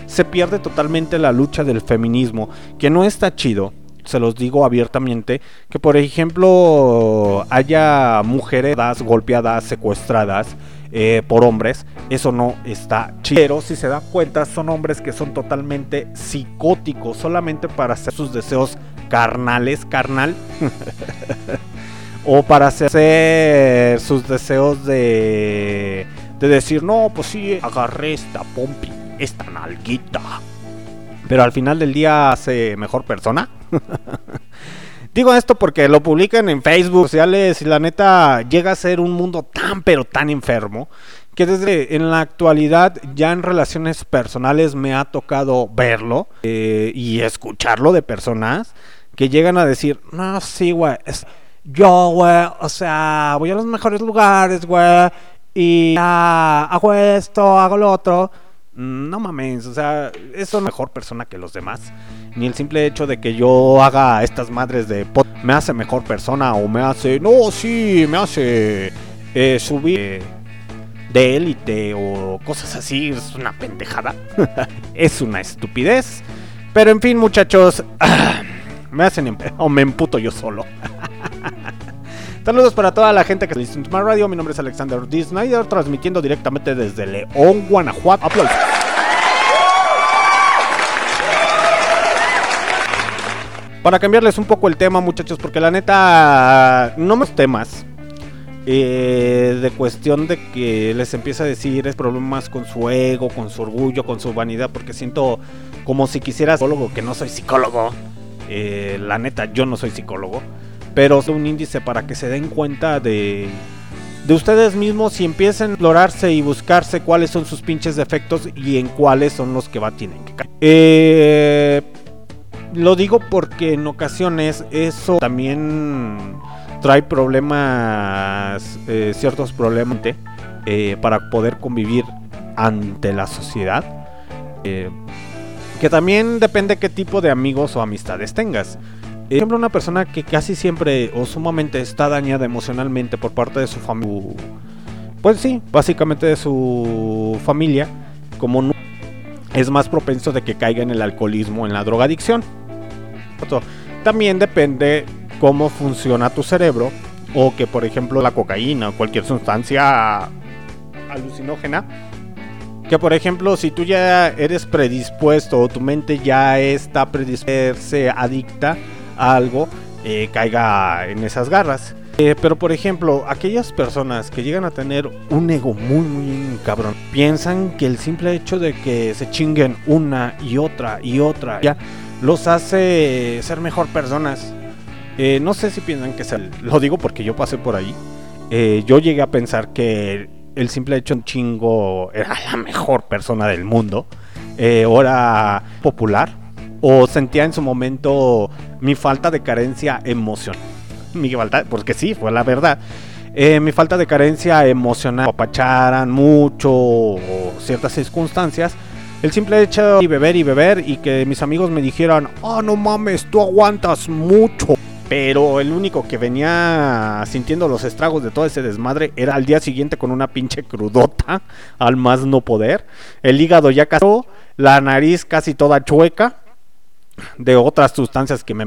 se pierde totalmente la lucha del feminismo, que no está chido. Se los digo abiertamente, que por ejemplo haya mujeres golpeadas, secuestradas, eh, por hombres, eso no está chido. Pero si se dan cuenta, son hombres que son totalmente psicóticos, solamente para hacer sus deseos carnales, carnal, o para hacer sus deseos de, de decir, no, pues sí, agarré esta pompi esta nalguita. Pero al final del día hace mejor persona. Digo esto porque lo publican en Facebook, sociales y la neta llega a ser un mundo tan pero tan enfermo que desde en la actualidad ya en relaciones personales me ha tocado verlo eh, y escucharlo de personas que llegan a decir, no, sí, güey, yo, güey, o sea, voy a los mejores lugares, güey, y hago esto, hago lo otro no mames, o sea, es una mejor persona que los demás. Ni el simple hecho de que yo haga estas madres de pot me hace mejor persona o me hace, no, sí, me hace eh, subir de élite o cosas así. Es una pendejada. es una estupidez. Pero en fin, muchachos, me hacen o me emputo yo solo. Saludos para toda la gente que se Smart Radio. Mi nombre es Alexander D. Snyder, transmitiendo directamente desde León, Guanajuato. Aplausos. Para cambiarles un poco el tema, muchachos, porque la neta, no más temas. Eh, de cuestión de que les empieza a decir es problemas con su ego, con su orgullo, con su vanidad, porque siento como si quisiera psicólogo, que no soy psicólogo. Eh, la neta, yo no soy psicólogo pero es un índice para que se den cuenta de, de ustedes mismos y empiecen a explorarse y buscarse cuáles son sus pinches defectos y en cuáles son los que va tienen que caer. Eh, lo digo porque en ocasiones eso también trae problemas, eh, ciertos problemas eh, para poder convivir ante la sociedad. que también depende qué tipo de amigos o amistades tengas ejemplo, una persona que casi siempre o sumamente está dañada emocionalmente por parte de su familia, pues sí, básicamente de su familia, como es más propenso de que caiga en el alcoholismo, en la drogadicción. También depende cómo funciona tu cerebro o que por ejemplo la cocaína o cualquier sustancia alucinógena que por ejemplo si tú ya eres predispuesto o tu mente ya está predispuesta adicta algo eh, caiga en esas garras. Eh, pero por ejemplo, aquellas personas que llegan a tener un ego muy, muy cabrón, piensan que el simple hecho de que se chinguen una y otra y otra, ya los hace ser mejor personas. Eh, no sé si piensan que se... Lo digo porque yo pasé por ahí. yo llegué a pensar que el simple hecho un chingo era la mejor persona del mundo, o era popular, o sentía en su momento mi falta de carencia emocional. Mi falta, porque sí, fue la verdad. Eh, mi falta de carencia emocional, apacharan mucho o ciertas circunstancias. El simple hecho de beber y beber y que mis amigos me dijeran, oh no mames, tú aguantas mucho. Pero el único que venía sintiendo los estragos de todo ese desmadre era al día siguiente con una pinche crudota, al más no poder. El hígado ya casó, la nariz casi toda chueca de otras sustancias que me...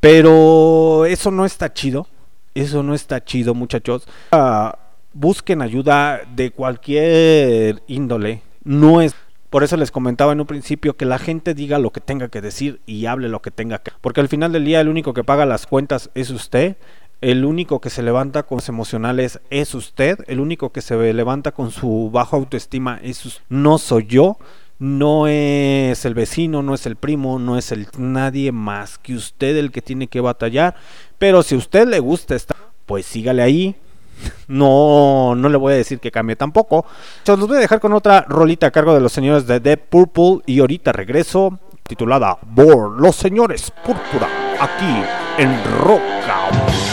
Pero eso no está chido. Eso no está chido, muchachos. Uh, busquen ayuda de cualquier índole. No es por eso les comentaba en un principio que la gente diga lo que tenga que decir y hable lo que tenga que. Porque al final del día el único que paga las cuentas es usted. El único que se levanta con sus emocionales es usted. El único que se levanta con su baja autoestima es usted. No soy yo. No es el vecino, no es el primo, no es el nadie más que usted el que tiene que batallar. Pero si a usted le gusta estar, pues sígale ahí, no, no le voy a decir que cambie tampoco. Se los voy a dejar con otra rolita a cargo de los señores de Dead Purple y ahorita regreso titulada Bor, los señores púrpura, aquí en Roca.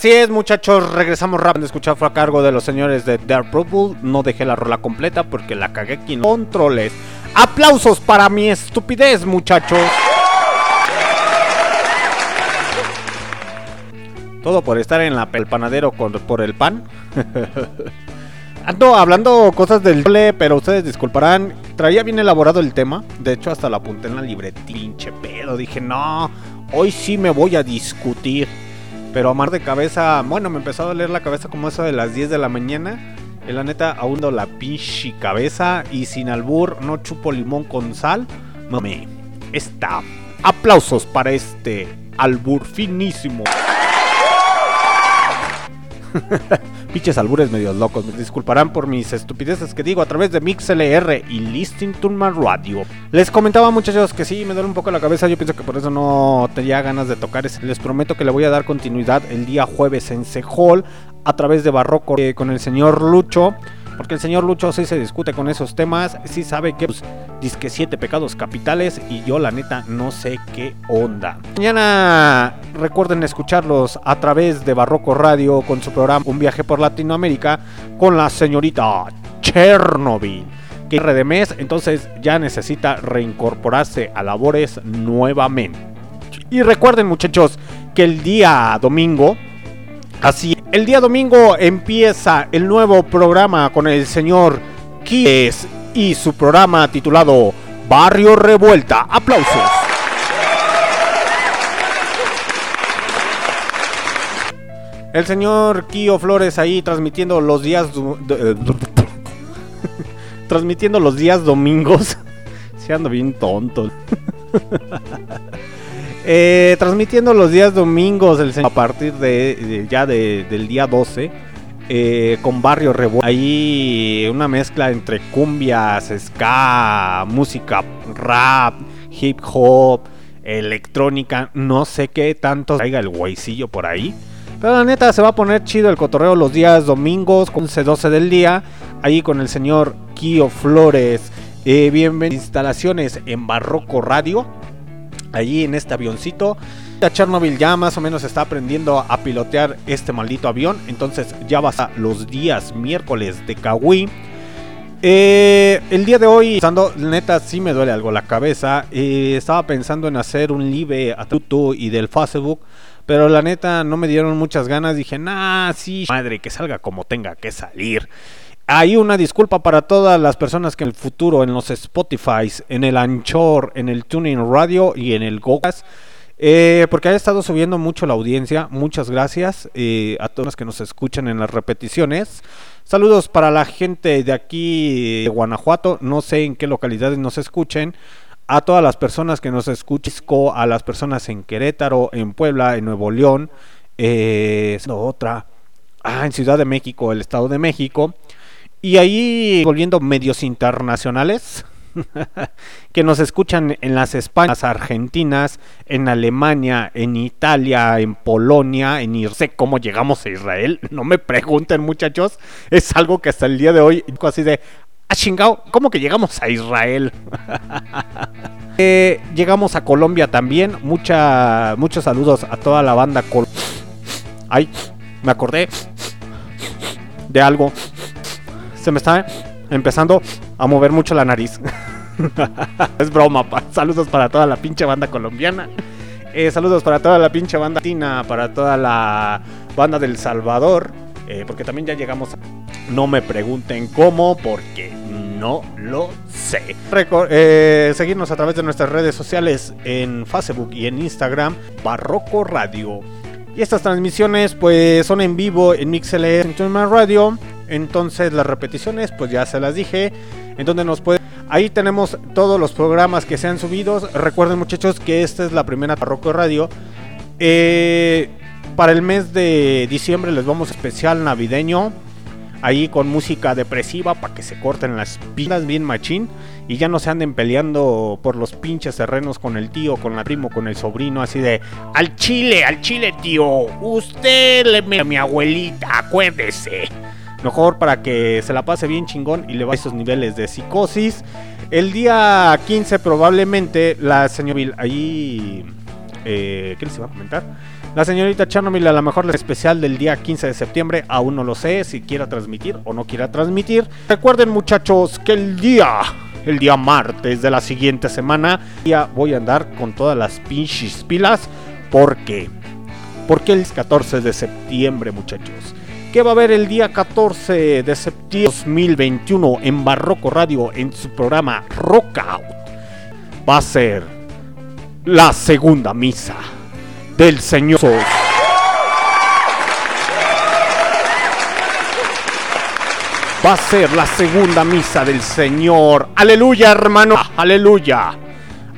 Así es, muchachos, regresamos rápido. Escuchar fue a cargo de los señores de Dark Purple. No dejé la rola completa porque la cagué aquí controles. Aplausos para mi estupidez, muchachos. Todo por estar en la, el panadero con, por el pan. Ando hablando cosas del doble, pero ustedes disculparán. Traía bien elaborado el tema. De hecho, hasta lo apunté en la libretinche, pero dije, no, hoy sí me voy a discutir. Pero a mar de cabeza, bueno, me empezó a doler la cabeza como eso de las 10 de la mañana. Y la neta, aún la pinche cabeza. Y sin albur, no chupo limón con sal. Mame, está. Aplausos para este albur finísimo. Piches albures medios locos. Me disculparán por mis estupideces que digo a través de MixLR y Listing to My Radio. Les comentaba, muchachos, que sí, me duele un poco la cabeza. Yo pienso que por eso no tenía ganas de tocar. Les prometo que le voy a dar continuidad el día jueves en Sehol a través de Barroco eh, con el señor Lucho. Porque el señor Lucho sí se discute con esos temas, sí sabe que pues, disque siete pecados capitales y yo la neta no sé qué onda. Mañana recuerden escucharlos a través de Barroco Radio con su programa Un viaje por Latinoamérica con la señorita Chernobyl. Que de mes, entonces ya necesita reincorporarse a labores nuevamente. Y recuerden muchachos que el día domingo Así, el día domingo empieza el nuevo programa con el señor Kies y su programa titulado Barrio Revuelta. Aplausos. El señor Kio Flores ahí transmitiendo los días transmitiendo los días domingos. Se ando bien tonto. Eh, transmitiendo los días domingos a partir de, ya del día 12 eh, con Barrio Revuelto. Ahí una mezcla entre cumbias, ska, música rap, hip hop, electrónica, no sé qué tanto traiga el guaycillo por ahí. Pero la neta se va a poner chido el cotorreo los días domingos, 11-12 del día, ahí con el señor Kio Flores. Eh, bienvenidos instalaciones en Barroco Radio allí en este avioncito. Chernobyl ya más o menos está aprendiendo a pilotear este maldito avión. Entonces ya va a los días miércoles de Kawi. Eh, el día de hoy, pensando, neta, sí me duele algo la cabeza. Eh, estaba pensando en hacer un live a Tutu y del Facebook. Pero la neta no me dieron muchas ganas. Dije, nah, sí, madre, que salga como tenga que salir. Hay una disculpa para todas las personas que en el futuro en los Spotify, en el Anchor, en el Tuning Radio y en el Gogas, eh, porque ha estado subiendo mucho la audiencia. Muchas gracias eh, a todos los que nos escuchan en las repeticiones. Saludos para la gente de aquí de Guanajuato. No sé en qué localidades nos escuchen. A todas las personas que nos escuchan, a las personas en Querétaro, en Puebla, en Nuevo León, eh, otra, ah, en Ciudad de México, el Estado de México. Y ahí, volviendo medios internacionales, que nos escuchan en las Españas, Argentinas, en Alemania, en Italia, en Polonia, en sé cómo llegamos a Israel. No me pregunten, muchachos. Es algo que hasta el día de hoy, así de, ah, chingado, ¿cómo que llegamos a Israel? Eh, llegamos a Colombia también. Mucha, muchos saludos a toda la banda. Col Ay, me acordé de algo se me está empezando a mover mucho la nariz. es broma, saludos para toda la pinche banda colombiana. Eh, saludos para toda la pinche banda latina, para toda la banda del Salvador. Eh, porque también ya llegamos. No me pregunten cómo, porque no lo sé. Eh, seguirnos a través de nuestras redes sociales en Facebook y en Instagram, Barroco Radio. Y estas transmisiones pues son en vivo en MixLR en Radio entonces las repeticiones, pues ya se las dije. En donde nos puede... Ahí tenemos todos los programas que se han subido. Recuerden muchachos que esta es la primera Parroquio Radio. Eh, para el mes de diciembre les vamos especial navideño. Ahí con música depresiva para que se corten las pilas bien machín. Y ya no se anden peleando por los pinches terrenos con el tío, con la primo, con el sobrino. Así de, al chile, al chile tío. Usted le me a mi abuelita, acuérdese. Mejor para que se la pase bien chingón y le vaya esos niveles de psicosis. El día 15 probablemente la señora Bill ahí... Eh, ¿Qué les iba a comentar? La señorita Chernobyl a lo mejor el especial del día 15 de septiembre, aún no lo sé si quiera transmitir o no quiera transmitir. Recuerden muchachos que el día, el día martes de la siguiente semana, ya voy a andar con todas las pinches pilas. ¿Por qué? Porque el 14 de septiembre muchachos. ¿Qué va a haber el día 14 de septiembre 2021 en Barroco Radio en su programa Rockout? Va a ser la segunda misa del Señor. Va a ser la segunda misa del Señor. Aleluya, hermano. Aleluya.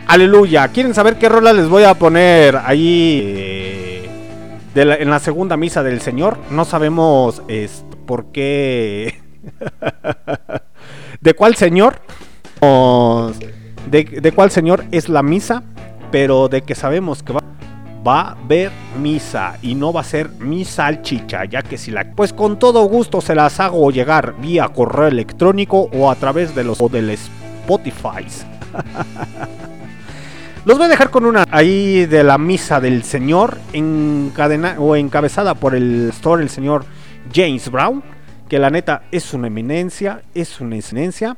Aleluya. ¿Quieren saber qué rola les voy a poner ahí de la- en la segunda misa del Señor? No sabemos es, por qué. ¿De cuál Señor? Os- De, cuál Señor es la misa? Pero de que sabemos que va va a haber misa y no va a ser mi salchicha, ya que si la pues con todo gusto se las hago llegar vía correo electrónico o a través de los o del Spotify. Los voy a dejar con una ahí de la misa del Señor encadena o encabezada por el store el señor James Brown, que la neta es una eminencia, es una eminencia,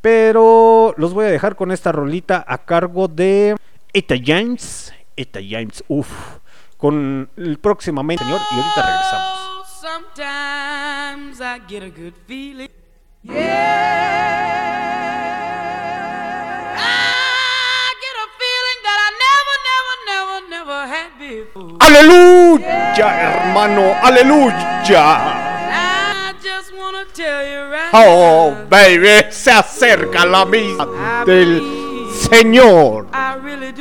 pero los voy a dejar con esta rolita a cargo de Eta James, Eta James, uff, con el próximamente señor y ahorita regresamos. Oh, sometimes I get a good feeling. Yeah. Aleluya, hermano, aleluya. I just wanna tell you right Oh, now, baby, se acerca la misa I del believe- Señor. I really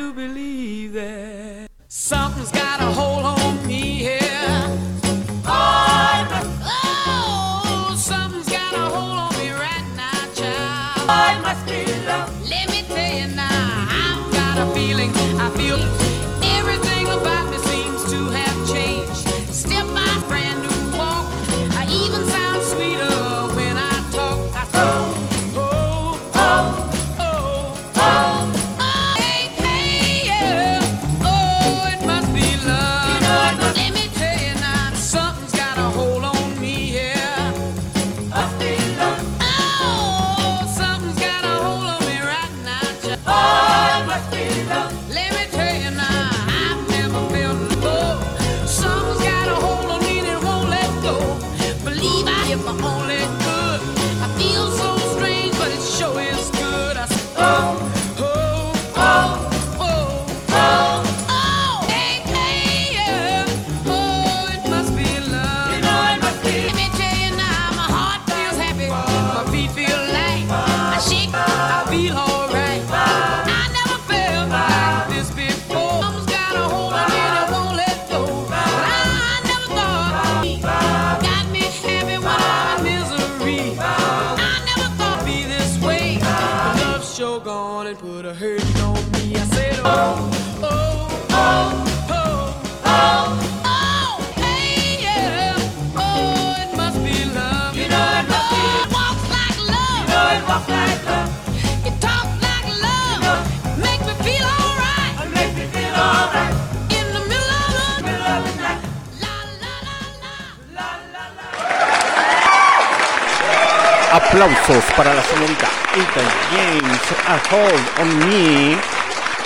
Aplausos para la señorita Ethan James, A Hold on Me.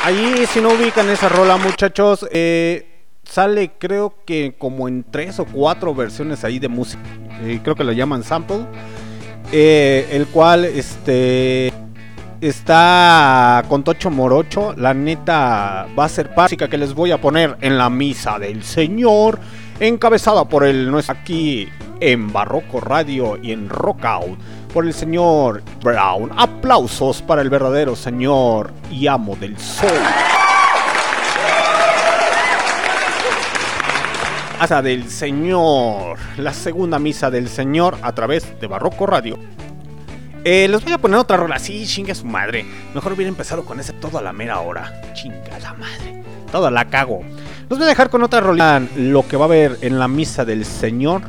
Ahí, si no ubican esa rola, muchachos, eh, sale creo que como en tres o cuatro versiones ahí de música. Eh, creo que lo llaman sample. eh, el cual este está con Tocho Morocho. La neta va a ser música que les voy a poner en la misa del Señor. Encabezada por el nuestro aquí en Barroco Radio y en Rockout. Por el señor Brown. Aplausos para el verdadero señor y amo del sol. Misa del Señor. La segunda misa del Señor a través de Barroco Radio. Eh, les voy a poner otra rola. Sí, chinga su madre. Mejor hubiera empezado con ese todo a la mera hora. Chinga la madre. Toda la cago. Los voy a dejar con otra rola. Lo que va a haber en la misa del Señor.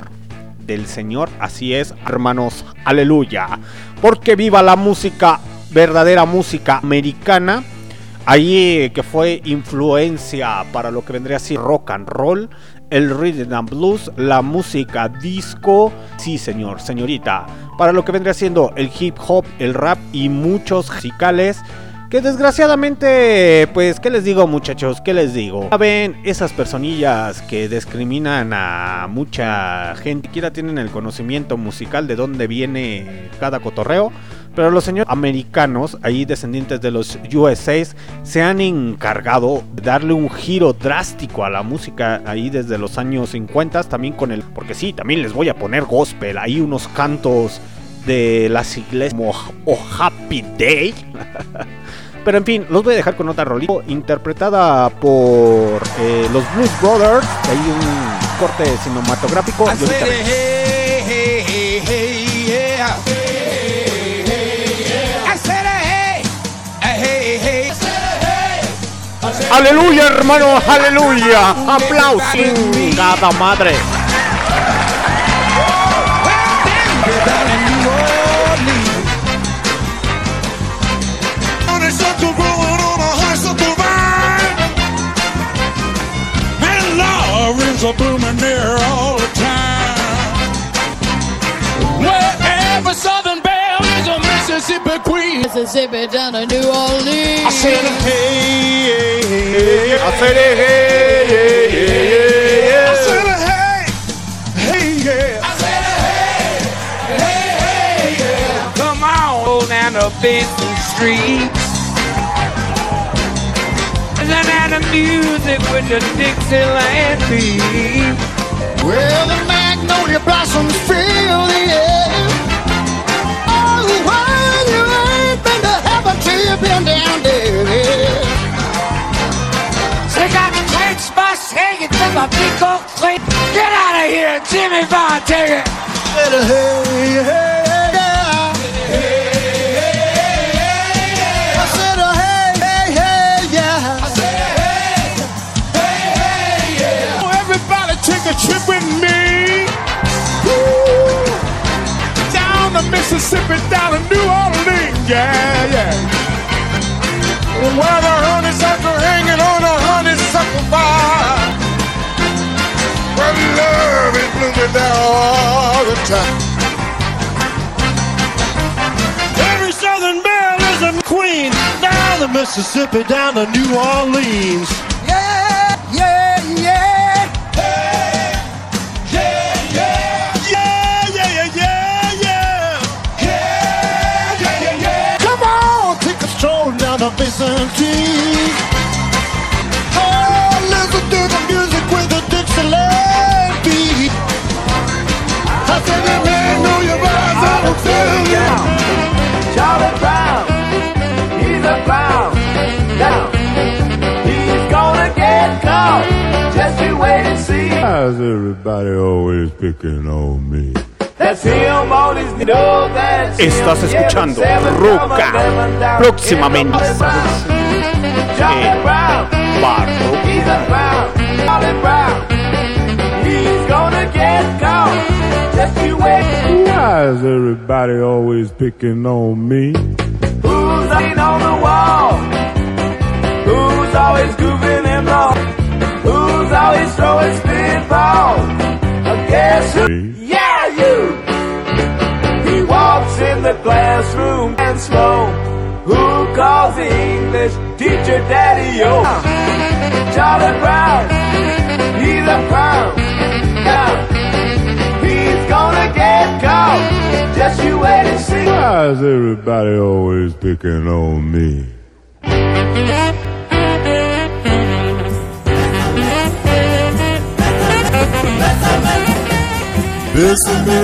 Del Señor. Así es, hermanos. Aleluya. Porque viva la música. Verdadera música americana. Ahí que fue influencia para lo que vendría así rock and roll, el rhythm and blues, la música disco, sí señor, señorita, para lo que vendría siendo el hip hop, el rap y muchos musicales que desgraciadamente, pues, ¿qué les digo muchachos? ¿Qué les digo? Saben, esas personillas que discriminan a mucha gente, siquiera tienen el conocimiento musical de dónde viene cada cotorreo. Pero los señores americanos, ahí descendientes de los USAs, se han encargado de darle un giro drástico a la música ahí desde los años 50, también con el... Porque sí, también les voy a poner gospel, ahí unos cantos de las iglesias como Happy Day. Pero en fin, los voy a dejar con otra rolita interpretada por eh, los Blues Brothers. Hay un corte cinematográfico. Y ahorita. Aleluya, hermano, aleluya. Aplausos. Cada madre. Lawrence are blooming there all the time. Wherever Southern Belle is a Mississippi queen. Mississippi down to New Orleans. I said, hey, hey, hey, I said, hey, hey, hey, hey, hey, I said, hey, hey, yeah. I said, hey, hey, hey, yeah. Come on down to Benson Street. Listen music with the Dixieland beat. Well, the magnolia blossoms fill the air. Oh, why you ain't been to heaven till you been down there? They got the train spots hanging to my big old train. Get out of here, Jimmy Vaughn, take it. Hey, hey, yeah. Trip with me. Woo. Down to Mississippi, down to New Orleans, yeah, yeah. Where the honeysuckle hanging on a honeysuckle vine. Where love is blooming there all the time. Every southern belle is a queen. Down the Mississippi, down to New Orleans. Down listen to the music with the Dixieland beat. I said, that man your eyes, I you. Charlie Brown, he's a clown. Now, he's gonna get caught. Just you wait and see. Everybody always picking on me? Estás escuchando Roca. Próximamente. El Why is everybody always picking on me? Who's on the wall? Who's always goofing him off? Who's always throwing spinballs? I guess who? You! He walks in the classroom and slow. Who calls the English teacher daddy-o? Charlie Brown, he's a clown. He's gonna get caught. Just you wait and see. Why's everybody always picking on me? Bésame,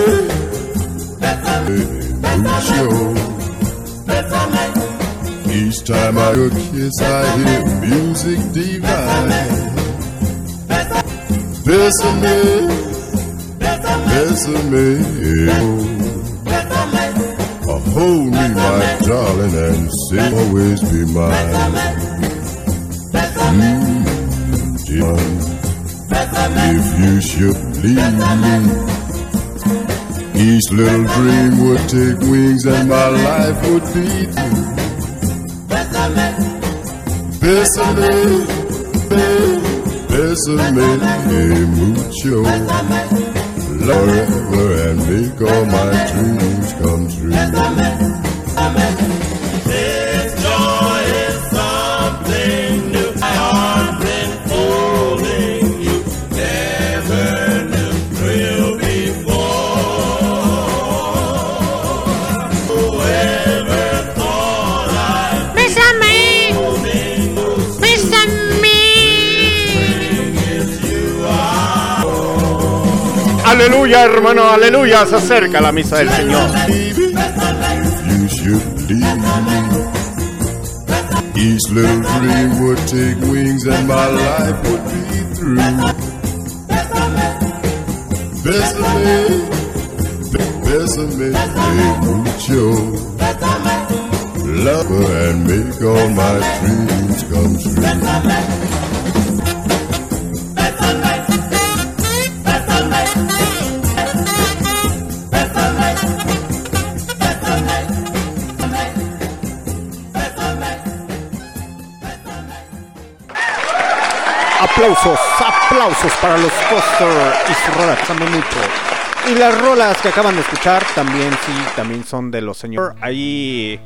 show. Each time I a kiss, I hear music divine. Bésame, bésame, oh. Hold me, my darling, and say always be mine. Mm, dear, if you should leave me, each little dream would take wings and my life would be through. Bésame, be- bésame mucho. Forever and make all my dreams come true. Aleluya, hermano, aleluya. Se acerca la misa del Señor. Each little dream would take wings and my life would be through. Bésame, bésame mucho. Love her and make all my dreams come true. Aplausos, para los Coster y su rola saben mucho. Y las rolas que acaban de escuchar también, sí, también son de los señores. Ahí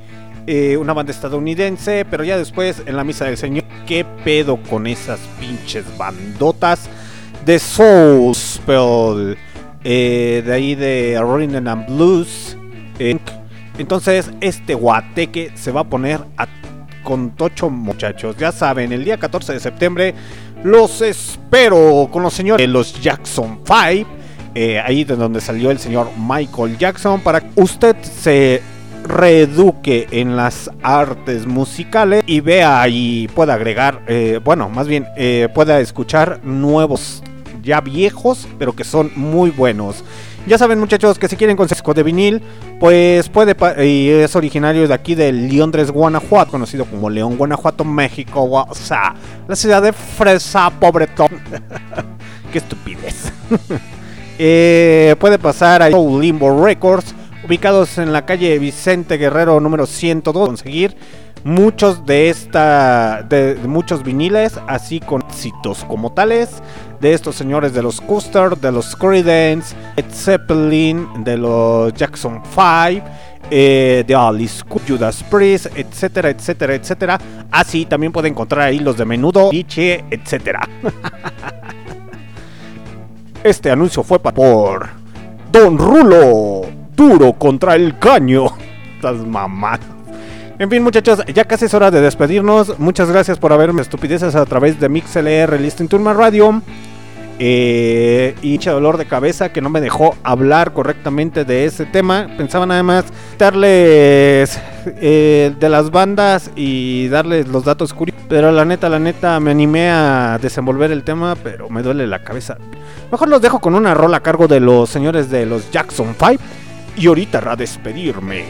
eh, una banda estadounidense, pero ya después en la misa del Señor, ¿qué pedo con esas pinches bandotas de Soul Spell? Eh, de ahí de Rolling and Blues. eh, entonces, este guateque se va a poner con Tocho, muchachos. Ya saben, el día 14 de septiembre los espero con los señores de los Jackson 5. eh, ahí de donde salió el señor Michael Jackson. Para que usted se reeduque en las artes musicales y vea y pueda agregar, eh, bueno, más bien eh, pueda escuchar nuevos ya viejos, pero que son muy buenos. Ya saben muchachos que si quieren con disco de vinil, pues puede, y es originario de aquí de Londres, Guanajuato, conocido como León, Guanajuato, México, o sea, la ciudad de Fresa, pobretón. Qué estupidez. Eh, puede pasar a Limbo Records, ubicados en la calle Vicente Guerrero número 102, conseguir muchos de esta de, de muchos viniles, así con éxitos como tales de estos señores de los Custer, de los Creedence, Led Zeppelin, de los Jackson 5, eh, de Alice Judas Priest, etcétera, etcétera, etcétera. Así también puede encontrar ahí los de Menudo, Iche, etcétera. Este anuncio fue por Don Rulo, duro contra el caño. Estas mamás. En fin, muchachos, ya casi es hora de despedirnos. Muchas gracias por haberme estupideces a través de MixLR Listing Turma Radio. Eh, y dolor de cabeza que no me dejó hablar correctamente de ese tema. Pensaba nada más darles eh, de las bandas y darles los datos curiosos. Pero la neta, la neta, me animé a desenvolver el tema, pero me duele la cabeza. Mejor los dejo con una rola a cargo de los señores de los Jackson 5. Y ahorita a despedirme.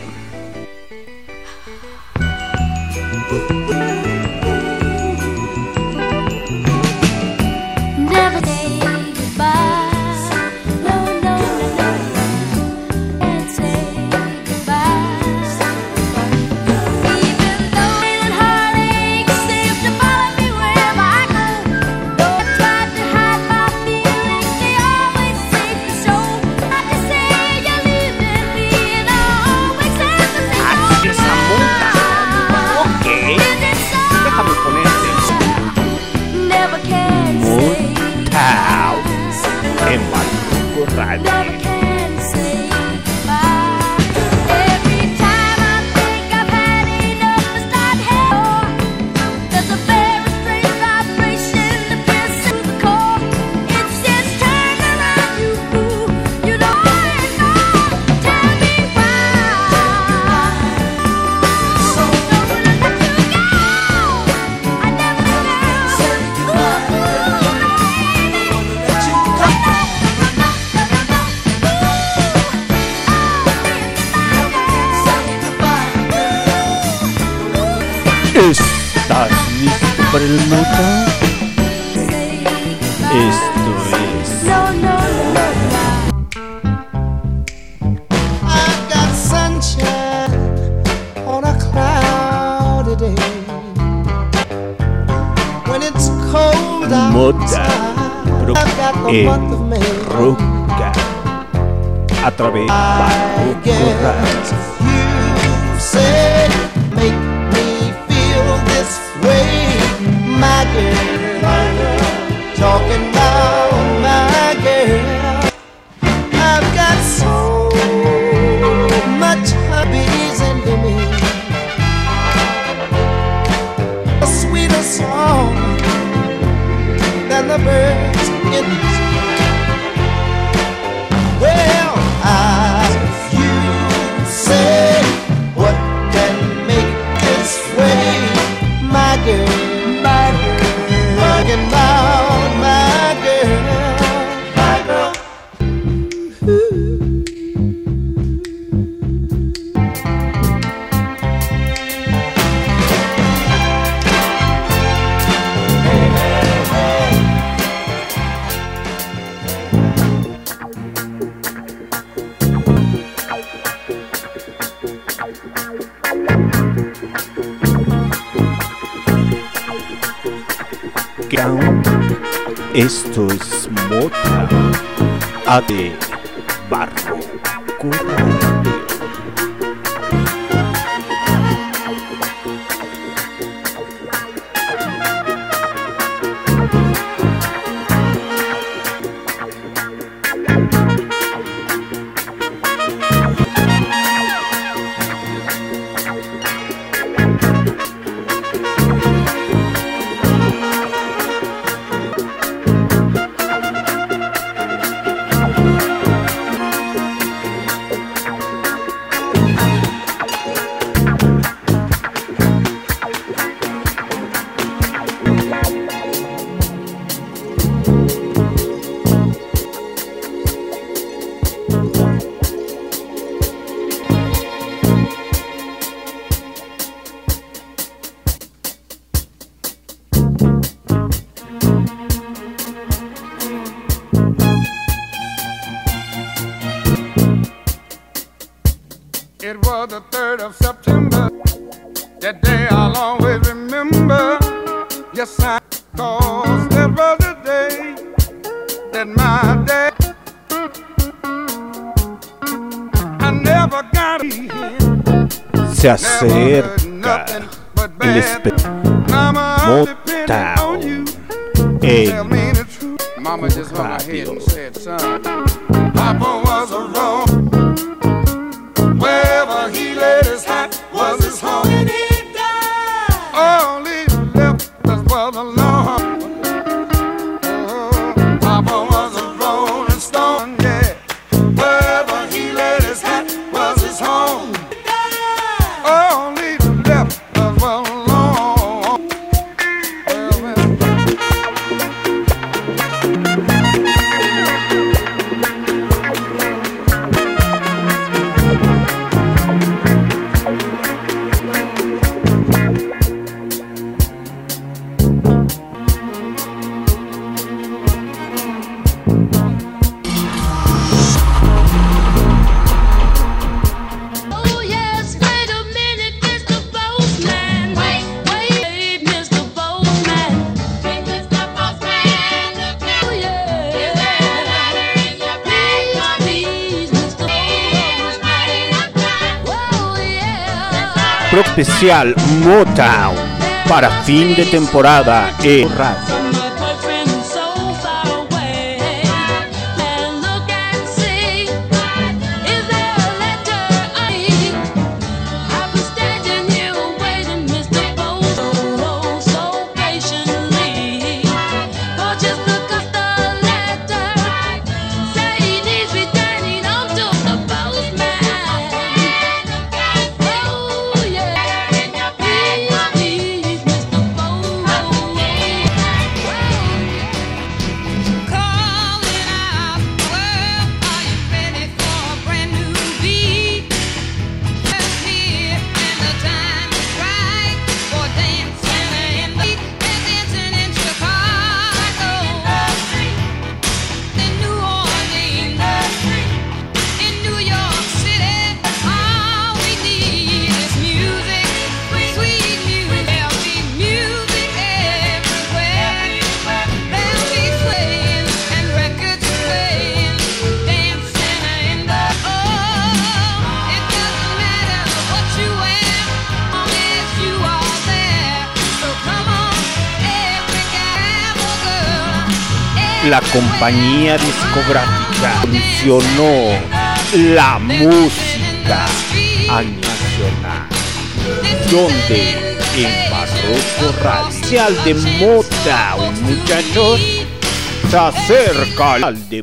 De temporada en radio. Compañía discográfica funcionó la música a nacional, donde en Barroco Radial de Motown, muchachos, se acerca al de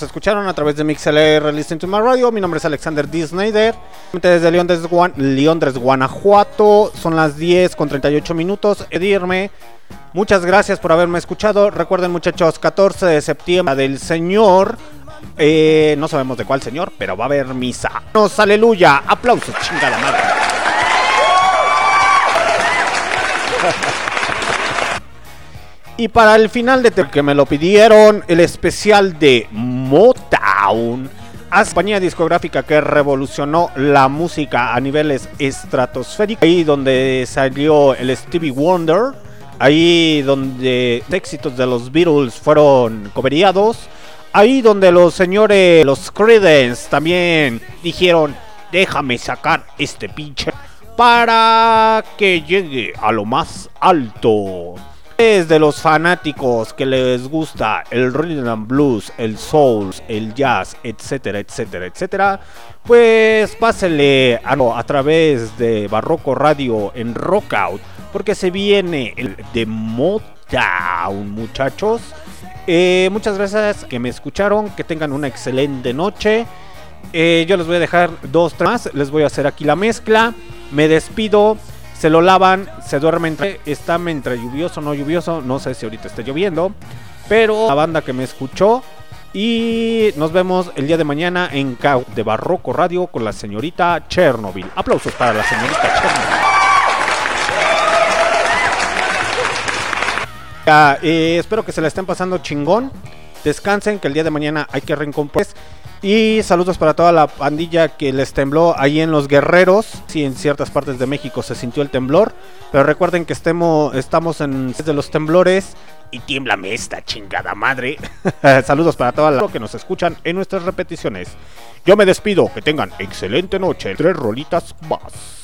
nos escucharon a través de MixLR Listen to My Radio. Mi nombre es Alexander D. Snyder. Desde Londres, Guan- Londres, Guanajuato. Son las 10 con 38 minutos. Edirme. Muchas gracias por haberme escuchado. Recuerden, muchachos, 14 de septiembre del Señor. Eh, no sabemos de cuál Señor, pero va a haber misa. Nos, aleluya. Aplausos, chingada madre. Y para el final de que me lo pidieron, el especial de Motown, compañía discográfica que revolucionó la música a niveles estratosféricos. Ahí donde salió el Stevie Wonder, ahí donde éxitos de los Beatles fueron coveriados, ahí donde los señores, los Creedence también dijeron, déjame sacar este pinche para que llegue a lo más alto. De los fanáticos que les gusta el rhythm and blues, el soul, el jazz, etcétera, etcétera, etcétera, pues pásele a, a través de Barroco Radio en Rockout, porque se viene el de Motown, muchachos. Eh, muchas gracias que me escucharon, que tengan una excelente noche. Eh, yo les voy a dejar dos, tres más. Les voy a hacer aquí la mezcla. Me despido. Se lo lavan, se duermen. Está entre lluvioso, no lluvioso. No sé si ahorita está lloviendo. Pero la banda que me escuchó. Y nos vemos el día de mañana en Cau de Barroco Radio con la señorita Chernobyl. Aplausos para la señorita Chernobyl. Eh, espero que se la estén pasando chingón. Descansen, que el día de mañana hay que reencomponer. Y saludos para toda la pandilla que les tembló ahí en los guerreros. Sí, en ciertas partes de México se sintió el temblor. Pero recuerden que estemos, estamos en de los temblores. Y tiemblame esta chingada madre. saludos para toda la que nos escuchan en nuestras repeticiones. Yo me despido, que tengan excelente noche. Tres rolitas más.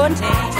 your name.